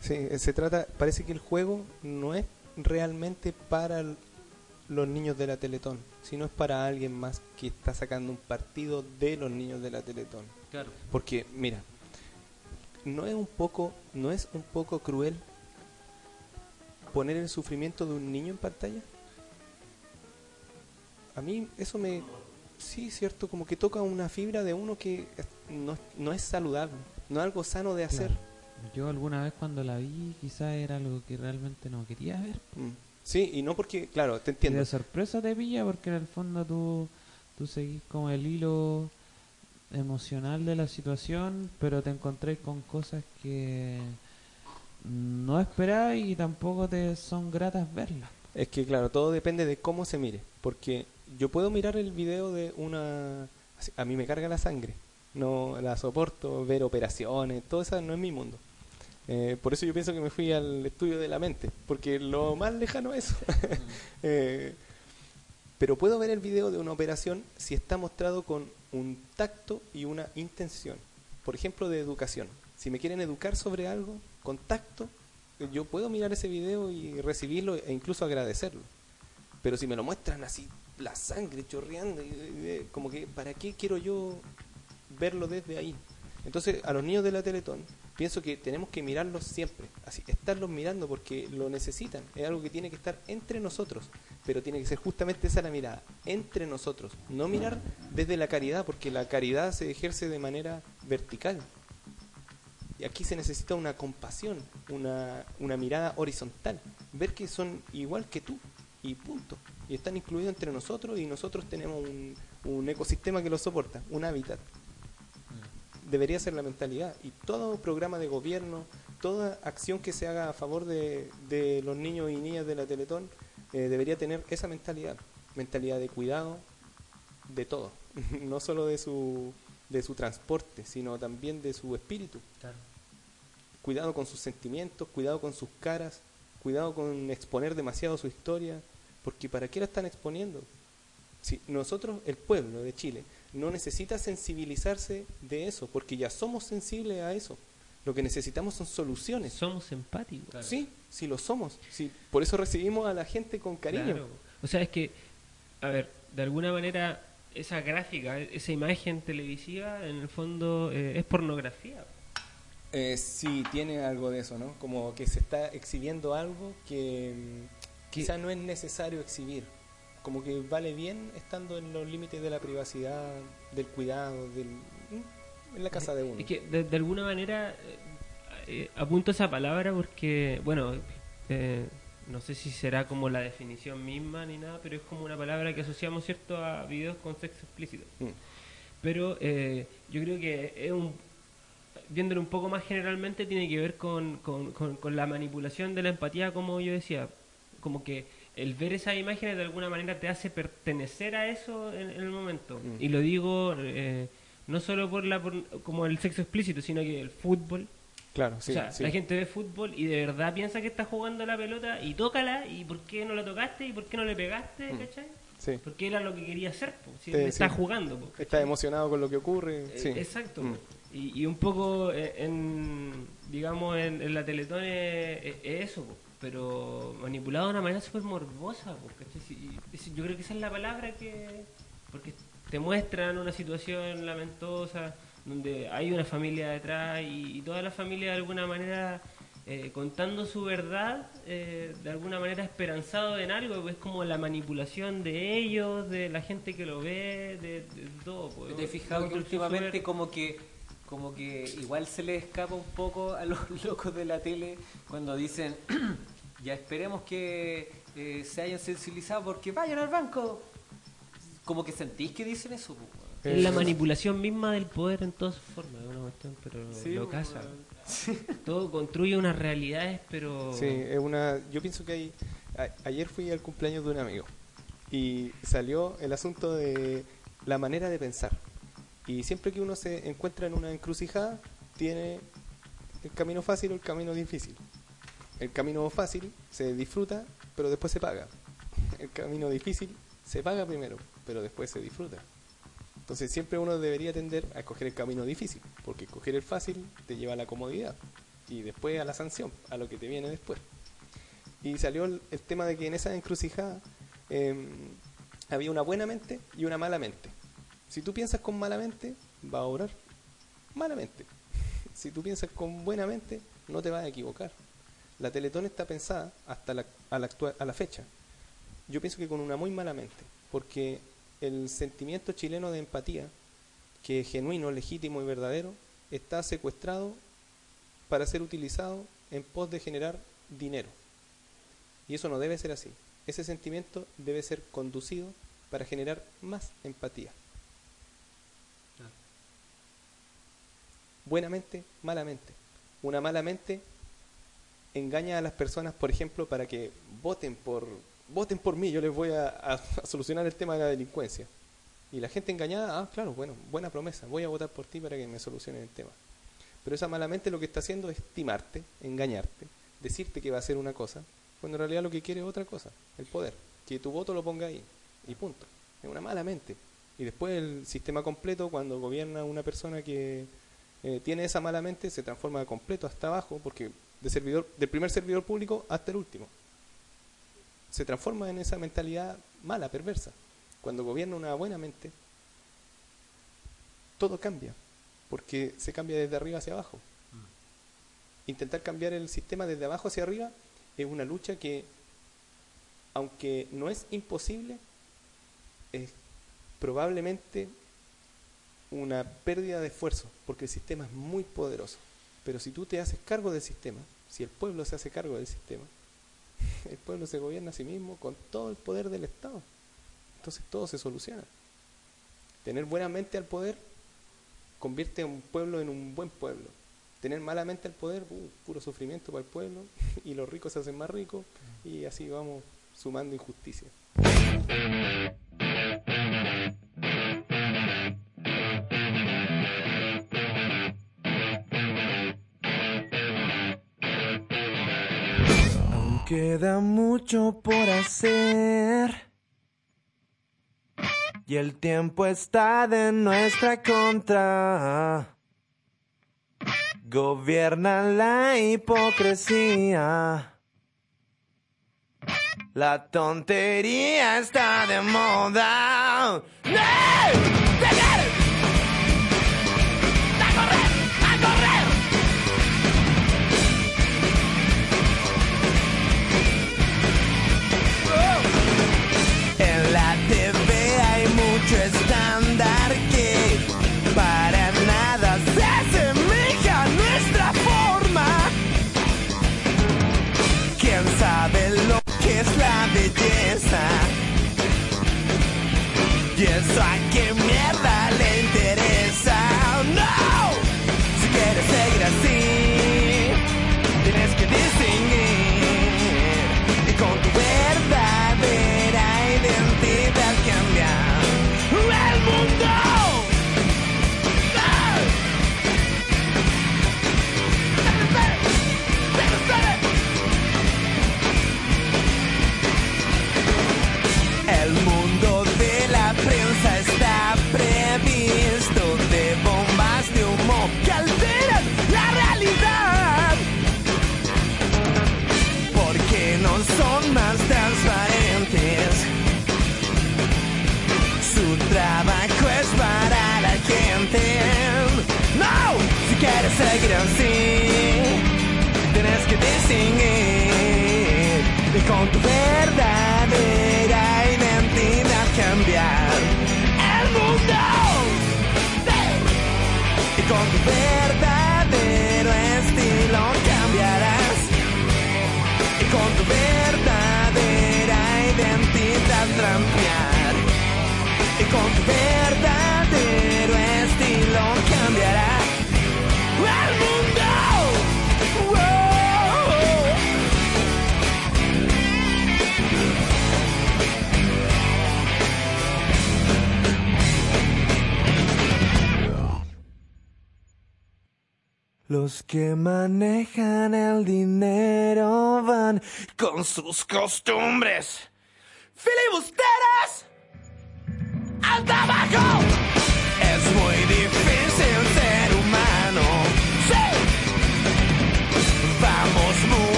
Sí, eh, se trata, parece que el juego no es realmente para los niños de la Teletón, sino es para alguien más que está sacando un partido de los niños de la Teletón. Claro. Porque, mira, no es un poco, no es un poco cruel poner el sufrimiento de un niño en pantalla. A mí eso me, sí, cierto, como que toca una fibra de uno que no, es- no es saludable, no es algo sano de hacer. Yo alguna vez cuando la vi, quizás era algo que realmente no quería ver. Mm. Sí, y no porque, claro, te Y entiendo. de sorpresa te pilla porque en el fondo tú, tú seguís como el hilo emocional de la situación, pero te encontrás con cosas que no esperabas y tampoco te son gratas verlas. Es que, claro, todo depende de cómo se mire. Porque yo puedo mirar el video de una... A mí me carga la sangre. No la soporto, ver operaciones, todo eso no es mi mundo. Eh, por eso yo pienso que me fui al estudio de la mente. Porque lo más lejano es eso. Eh, pero puedo ver el video de una operación si está mostrado con un tacto y una intención. Por ejemplo, de educación. Si me quieren educar sobre algo con tacto, yo puedo mirar ese video y recibirlo e incluso agradecerlo. Pero si me lo muestran así, la sangre chorreando, como que, ¿para qué quiero yo verlo desde ahí? Entonces, a los niños de la Teletón, pienso que tenemos que mirarlos siempre, así, estarlos mirando porque lo necesitan. Es algo que tiene que estar entre nosotros, pero tiene que ser justamente esa la mirada, entre nosotros. No mirar desde la caridad, porque la caridad se ejerce de manera vertical. Y aquí se necesita una compasión, una, una mirada horizontal, ver que son igual que tú y punto. Y están incluidos entre nosotros y nosotros tenemos un, un ecosistema que los soporta, un hábitat. Debería ser la mentalidad. Y todo programa de gobierno, toda acción que se haga a favor de, de los niños y niñas de la Teletón, eh, debería tener esa mentalidad. Mentalidad de cuidado de todo. no solo de su, de su transporte, sino también de su espíritu. Claro. Cuidado con sus sentimientos, cuidado con sus caras, cuidado con exponer demasiado su historia, porque ¿para qué la están exponiendo? Si nosotros, el pueblo de Chile, no necesita sensibilizarse de eso, porque ya somos sensibles a eso. Lo que necesitamos son soluciones. Somos empáticos. Sí, sí lo somos. Sí, por eso recibimos a la gente con cariño. Claro. O sea, es que, a ver, de alguna manera, esa gráfica, esa imagen televisiva, en el fondo eh, es pornografía. Eh, sí, tiene algo de eso, ¿no? Como que se está exhibiendo algo que mm, quizá no es necesario exhibir. Como que vale bien estando en los límites de la privacidad, del cuidado, del, en la casa de uno. Es que, de, de alguna manera, eh, eh, apunto esa palabra porque, bueno, eh, no sé si será como la definición misma ni nada, pero es como una palabra que asociamos, ¿cierto?, a videos con sexo explícito. Mm. Pero eh, yo creo que es un, viéndolo un poco más generalmente, tiene que ver con, con, con- con la manipulación de la empatía, como yo decía. Como que el ver esas imágenes de alguna manera te hace pertenecer a eso en, en el momento. Mm. Y lo digo eh, no solo por la por- como el sexo explícito, sino que el fútbol. Claro, sí, o sea, sí. la gente ve fútbol y de verdad piensa que está jugando la pelota y tócala y por qué no la tocaste y por qué no le pegaste, Mm. ¿cachai? sí. Porque era lo que quería hacer, po, si está jugando. po. Está emocionado con lo que ocurre. Eh, sí. Exacto. Mm. Y, y un poco eh, en, digamos, en, en la Teletón es, es- es eso, po, pero manipulado de una manera súper morbosa. po, ¿cachai? Sí, y es- yo creo que esa es la palabra que... Porque te muestran una situación lamentosa donde hay una familia detrás y, y toda la familia de alguna manera... eh, contando su verdad, eh, de alguna manera esperanzado en algo, pues, es como la manipulación de ellos, de la gente que lo ve, de, de todo. pues. ¿Te he fijado que últimamente como que como que igual se le escapa un poco a los locos de la tele cuando dicen ya esperemos que eh, se hayan sensibilizado porque vayan al banco como que sentís que dicen eso pues. Es la manipulación misma del poder en todas sus formas, es una cuestión, pero Sí, lo pues, casa. Todo construye unas realidades, pero... Sí, es una. Yo pienso que hay. a- ayer fui al cumpleaños de un amigo y salió el asunto de la manera de pensar. Y siempre que uno se encuentra en una encrucijada, tiene el camino fácil o el camino difícil. El camino fácil se disfruta, pero después se paga. El camino difícil se paga primero, pero después se disfruta. Entonces siempre uno debería tender a escoger el camino difícil, porque escoger el fácil te lleva a la comodidad y después a la sanción, a lo que te viene después. Y salió el, tema de que en esa encrucijada eh, había una buena mente y una mala mente. Si tú piensas con mala mente, va a obrar malamente. Si tú piensas con buena mente, no te vas a equivocar. La Teletón está pensada hasta la, a, la a la fecha. Yo pienso que con una muy mala mente, porque el sentimiento chileno de empatía, que es genuino, legítimo y verdadero, está secuestrado para ser utilizado en pos de generar dinero. Y eso no debe ser así. Ese sentimiento debe ser conducido para generar más empatía. Buenamente, malamente. Una mala mente engaña a las personas, por ejemplo, para que voten por voten por mí, yo les voy a, solucionar el tema de la delincuencia. Y la gente engañada, ah, claro, bueno, buena promesa, voy a votar por ti para que me solucionen el tema. Pero esa malamente lo que está haciendo es timarte, engañarte, decirte que va a hacer una cosa, cuando en realidad lo que quiere es otra cosa, el poder. Que tu voto lo ponga ahí, y punto. Es una mala mente. Y después el sistema completo, cuando gobierna una persona que eh, tiene esa mala mente, se transforma completo hasta abajo, porque de servidor, del primer servidor público hasta el último. Se transforma en esa mentalidad mala, perversa. Cuando gobierna una buena mente, todo cambia, porque se cambia desde arriba hacia abajo. Intentar cambiar el sistema desde abajo hacia arriba es una lucha que, aunque no es imposible, es probablemente una pérdida de esfuerzo, porque el sistema es muy poderoso. Pero si tú te haces cargo del sistema, si el pueblo se hace cargo del sistema, el pueblo se gobierna a sí mismo con todo el poder del Estado. Entonces todo se soluciona. Tener buena mente al poder convierte a un pueblo en un buen pueblo. Tener mala mente al poder, uh, puro sufrimiento para el pueblo, y los ricos se hacen más ricos, y así vamos sumando injusticia. Queda mucho por hacer. y el tiempo está de nuestra contra. Gobierna la hipocresía. La tontería está de moda. En ¿Y eso costumbres. Filibusteras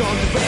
Y con tu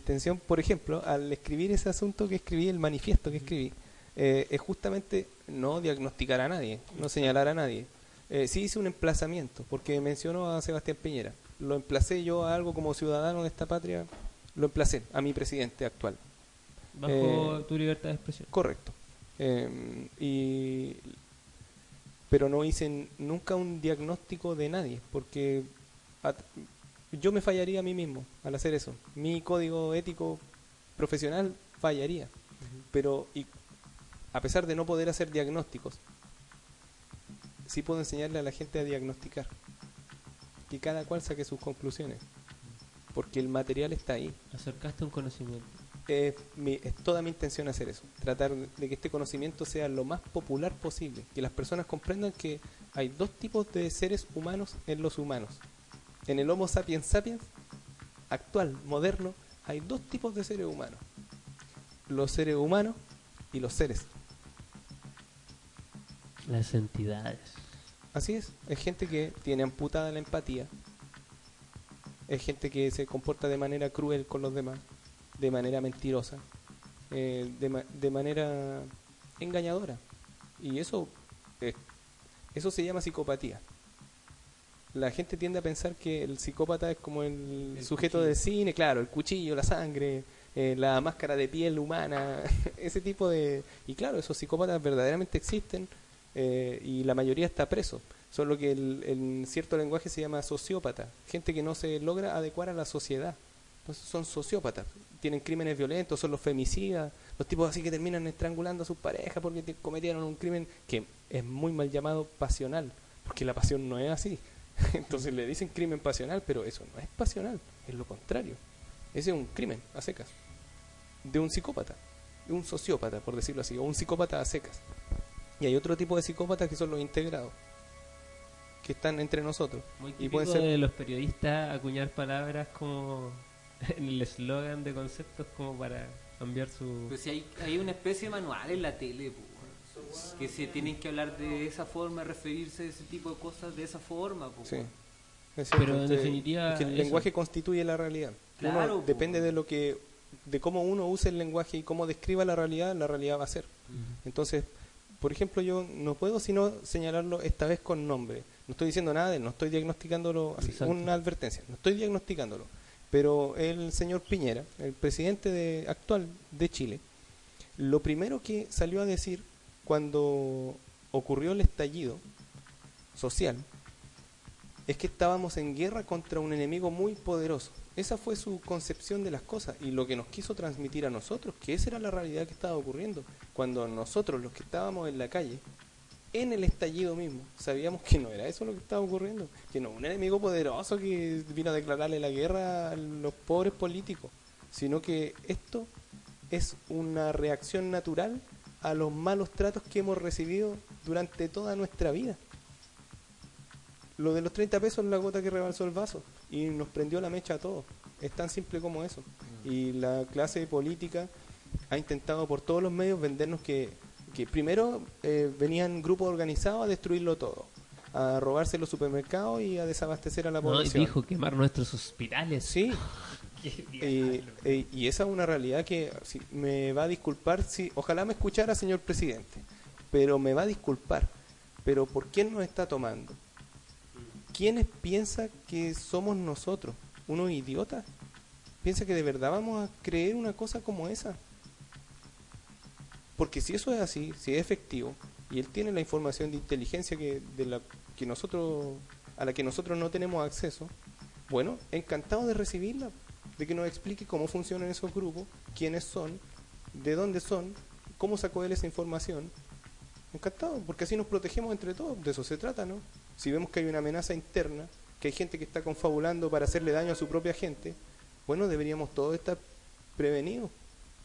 intención, por ejemplo, al escribir ese asunto que escribí, el manifiesto que escribí, eh, es justamente no diagnosticar a nadie, no señalar a nadie. Eh, sí hice un emplazamiento, porque mencionó a Sebastián Piñera. Lo emplacé yo a algo como ciudadano de esta patria, lo emplacé a mi presidente actual. Bajo Eh, tu libertad de expresión. Correcto. Eh, y, pero no hice nunca un diagnóstico de nadie, porque yo me fallaría a mí mismo al hacer eso. Mi código ético profesional fallaría. Pero y, a pesar de no poder hacer diagnósticos, sí puedo enseñarle a la gente a diagnosticar. Que cada cual saque sus conclusiones. Porque el material está ahí. Acercaste un conocimiento. Es, mi- es toda mi intención hacer eso. Tratar de que este conocimiento sea lo más popular posible. Que las personas comprendan que hay dos tipos de seres humanos en los humanos. En el Homo sapiens sapiens actual, moderno, hay dos tipos de seres humanos. Los seres humanos y los seres. Las entidades. Así es. Es gente que tiene amputada la empatía. Es gente que se comporta de manera cruel con los demás. De manera mentirosa. eh, de, ma- de manera engañadora. Y eso, eh, eso se llama psicopatía. La gente tiende a pensar que el psicópata es como el, El sujeto cuchillo. del cine, claro, el cuchillo, la sangre, eh, la máscara de piel humana, ese tipo de... Y claro, esos psicópatas verdaderamente existen eh, y la mayoría está preso. Solo que el, en cierto lenguaje se llama sociópata, gente que no se logra adecuar a la sociedad. Entonces son sociópatas, tienen crímenes violentos, son los femicidas, los tipos así que terminan estrangulando a sus parejas porque cometieron un crimen que es muy mal llamado pasional, porque la pasión no es así. Entonces le dicen crimen pasional, pero eso no es pasional, es lo contrario. Ese es un crimen a secas, de un psicópata, de un sociópata, por decirlo así, o un psicópata a secas. Y hay otro tipo de psicópatas que son los integrados, que están entre nosotros. Muy Y típico pueden ser- de los periodistas acuñar palabras como en el eslogan de conceptos como para cambiar su... Pero si hay, hay una especie de manual en la tele, weón, que se tienen que hablar de esa forma, referirse a ese tipo de cosas de esa forma. po, Sí. Es Pero cierto, en definitiva, es que el eso. lenguaje constituye la realidad. Uno Claro, po. depende de lo que de cómo uno use el lenguaje y cómo describa la realidad, la realidad va a ser. Entonces, por ejemplo, yo no puedo sino señalarlo esta vez con nombre. No estoy diciendo nada de él, no estoy diagnosticándolo así, Exacto. una advertencia, no estoy diagnosticándolo. Pero el señor Piñera, el presidente de, actual de Chile, lo primero que salió a decir cuando ocurrió el estallido social es que estábamos en guerra contra un enemigo muy poderoso. Esa fue su concepción de las cosas y lo que nos quiso transmitir a nosotros, que esa era la realidad que estaba ocurriendo. Cuando nosotros, los que estábamos en la calle, en el estallido mismo, sabíamos que no era eso lo que estaba ocurriendo, que no un enemigo poderoso que vino a declararle la guerra a los pobres políticos, sino que esto es una reacción natural a los malos tratos que hemos recibido durante toda nuestra vida. Lo de los 30 pesos es la gota que rebalsó el vaso y nos prendió la mecha a todos. Es tan simple como eso. Y la clase política ha intentado por todos los medios vendernos que, que primero eh, venían grupos organizados a destruirlo todo, a robarse los supermercados y a desabastecer a la No, y población. dijo quemar nuestros hospitales. Sí, Y, eh, y esa es una realidad que si, me va a disculpar, si, ojalá me escuchara, señor presidente, pero me va a disculpar. Pero ¿por quién nos está tomando? ¿Quiénes piensa que somos nosotros? ¿Unos idiotas? ¿Piensa que de verdad vamos a creer una cosa como esa? Porque si eso es así, si es efectivo, y él tiene la información de inteligencia que, de la, que nosotros, a la que nosotros no tenemos acceso, bueno, encantado de recibirla, de que nos explique cómo funcionan esos grupos, quiénes son, de dónde son, cómo sacó él esa información. Encantado, porque así nos protegemos entre todos, de eso se trata, ¿no? Si vemos que hay una amenaza interna, que hay gente que está confabulando para hacerle daño a su propia gente, bueno, deberíamos todos estar prevenidos.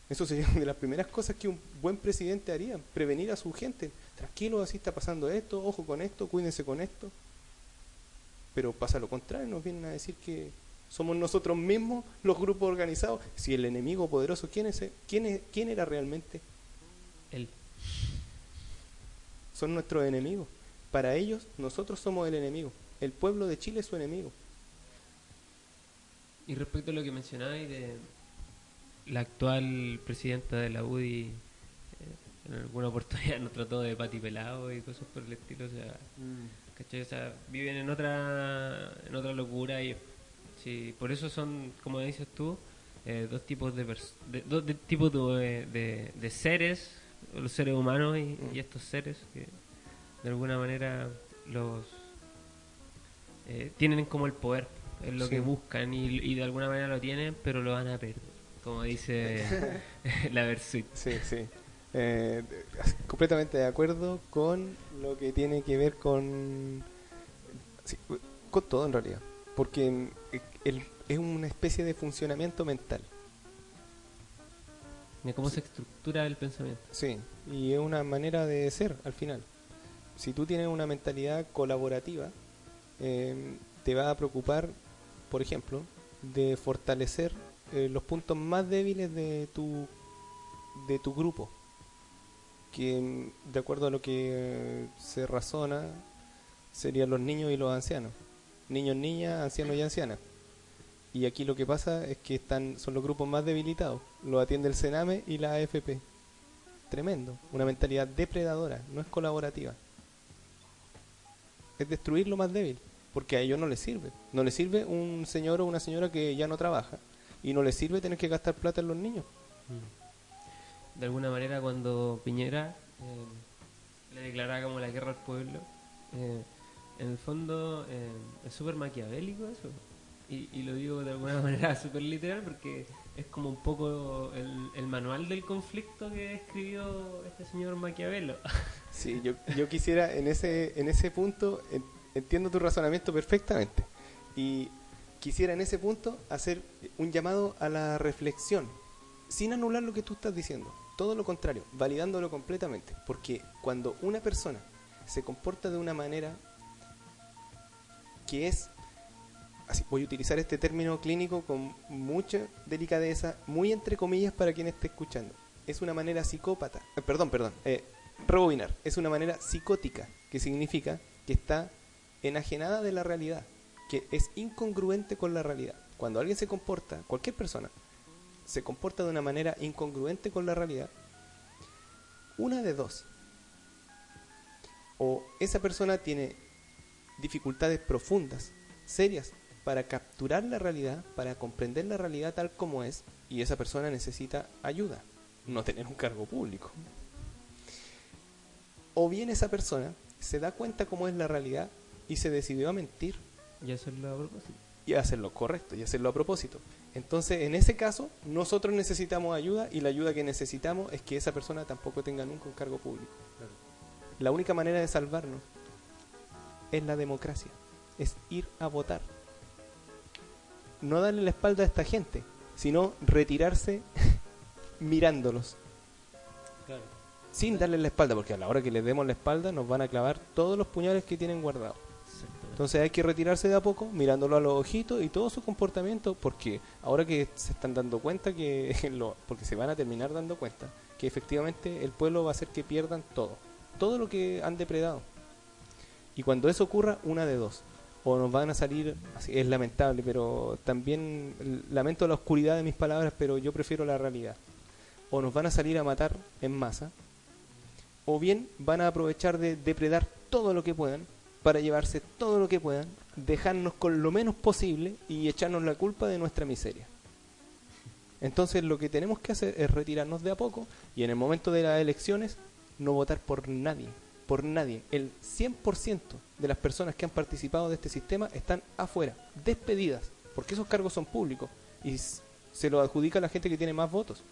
Eso sería una de las primeras cosas que un buen presidente haría, prevenir a su gente. Tranquilo, así está pasando esto, ojo con esto, cuídense con esto. Pero pasa lo contrario, nos vienen a decir que somos nosotros mismos los grupos organizados. Si el enemigo poderoso, ¿quién, es, quién, es, quién era realmente? Él. Son nuestros enemigos. Para ellos, nosotros somos el enemigo. El pueblo de Chile es su enemigo. Y respecto a lo que mencionabais de la actual presidenta de la UDI, eh, en alguna oportunidad nos trató de pati pelado y cosas por el estilo, o sea, ¿cachai? O sea, viven en otra, en otra locura y sí, por eso son, como dices tú, eh, dos tipos de, dos de- tipos de, de- de seres, los seres humanos y, y estos seres que de alguna manera los eh, tienen como el poder, es lo Sí. que buscan y, y de alguna manera lo tienen, pero lo van a perder, como dice la Versuit. Sí, sí. Eh, completamente de acuerdo con lo que tiene que ver con. sí, con todo en realidad. Porque el- es una especie de funcionamiento mental. de cómo se estructura el pensamiento. Sí, y es una manera de ser al final. Si tú tienes una mentalidad colaborativa, eh, te va a preocupar, por ejemplo, de fortalecer eh, los puntos más débiles de tu, de tu grupo. Que mm, de acuerdo a lo que eh, se razona, serían los niños y los ancianos. Niños, niñas, ancianos y ancianas. Y aquí lo que pasa es que están son los grupos más debilitados. Lo atiende el Sename y la AFP. Tremendo. Una mentalidad depredadora, no es colaborativa. Es destruir lo más débil, porque a ellos no les sirve. No les sirve un señor o una señora que ya no trabaja y no les sirve tener que gastar plata en los niños. De alguna manera cuando Piñera eh, le declaraba como la guerra al pueblo, eh, en el fondo eh, es súper maquiavélico eso. Y, y lo digo de alguna manera súper literal porque es como un poco el, el manual del conflicto que escribió este señor Maquiavelo. Sí, yo, yo quisiera en ese, en ese punto, en- entiendo tu razonamiento perfectamente, y quisiera en ese punto hacer un llamado a la reflexión, sin anular lo que tú estás diciendo, todo lo contrario, validándolo completamente, porque cuando una persona se comporta de una manera que es, así, voy a utilizar este término clínico con mucha delicadeza, muy entre comillas para quien esté escuchando, es una manera psicópata, eh, perdón, perdón, eh, rebobinar, es una manera psicótica, que significa que está enajenada de la realidad, que es incongruente con la realidad. Cuando alguien se comporta, cualquier persona, se comporta de una manera incongruente con la realidad, una de dos. O esa persona tiene dificultades profundas, serias, para capturar la realidad, para comprender la realidad tal como es, y esa persona necesita ayuda, no tener un cargo público. O bien esa persona se da cuenta cómo es la realidad y se decidió a mentir Y hacerlo a propósito. y hacerlo correcto y hacerlo a propósito. Entonces, en ese caso, nosotros necesitamos ayuda y la ayuda que necesitamos es que esa persona tampoco tenga nunca un cargo público. La única manera de salvarnos es la democracia, es ir a votar. No darle la espalda a esta gente, sino retirarse mirándolos. Sin darle la espalda, porque a la hora que les demos la espalda nos van a clavar todos los puñales que tienen guardados. Entonces hay que retirarse de a poco, mirándolo a los ojitos y todo su comportamiento, porque ahora que se están dando cuenta que, lo, porque se van a terminar dando cuenta, que efectivamente el pueblo va a hacer que pierdan todo, todo lo que han depredado. Y cuando eso ocurra, una de dos, o nos van a salir, es lamentable, pero también lamento la oscuridad de mis palabras, pero yo prefiero la realidad. O nos van a salir a matar en masa, o bien van a aprovechar de depredar todo lo que puedan para llevarse todo lo que puedan, dejarnos con lo menos posible y echarnos la culpa de nuestra miseria. Entonces lo que tenemos que hacer es retirarnos de a poco y en el momento de las elecciones no votar por nadie, por nadie. El 100% de las personas que han participado de este sistema están afuera, despedidas, porque esos cargos son públicos y se lo adjudica a la gente que tiene más votos.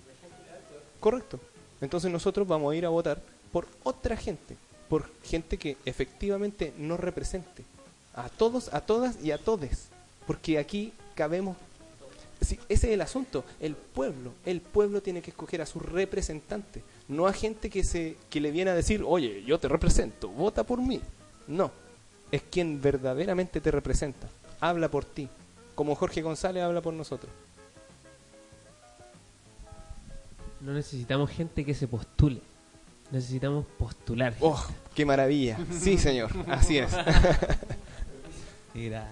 Correcto. Entonces nosotros vamos a ir a votar por otra gente, por gente que efectivamente nos represente. A todos, a todas y a todes. Porque aquí cabemos... Sí, ese es el asunto. El pueblo, el pueblo tiene que escoger a su representante, no a gente que se que le viene a decir, oye, yo te represento, vota por mí. No, es quien verdaderamente te representa, habla por ti, como Jorge González habla por nosotros. No necesitamos gente que se postule. Necesitamos postular. ¡Oh, qué maravilla! Sí, señor, así es. Grande.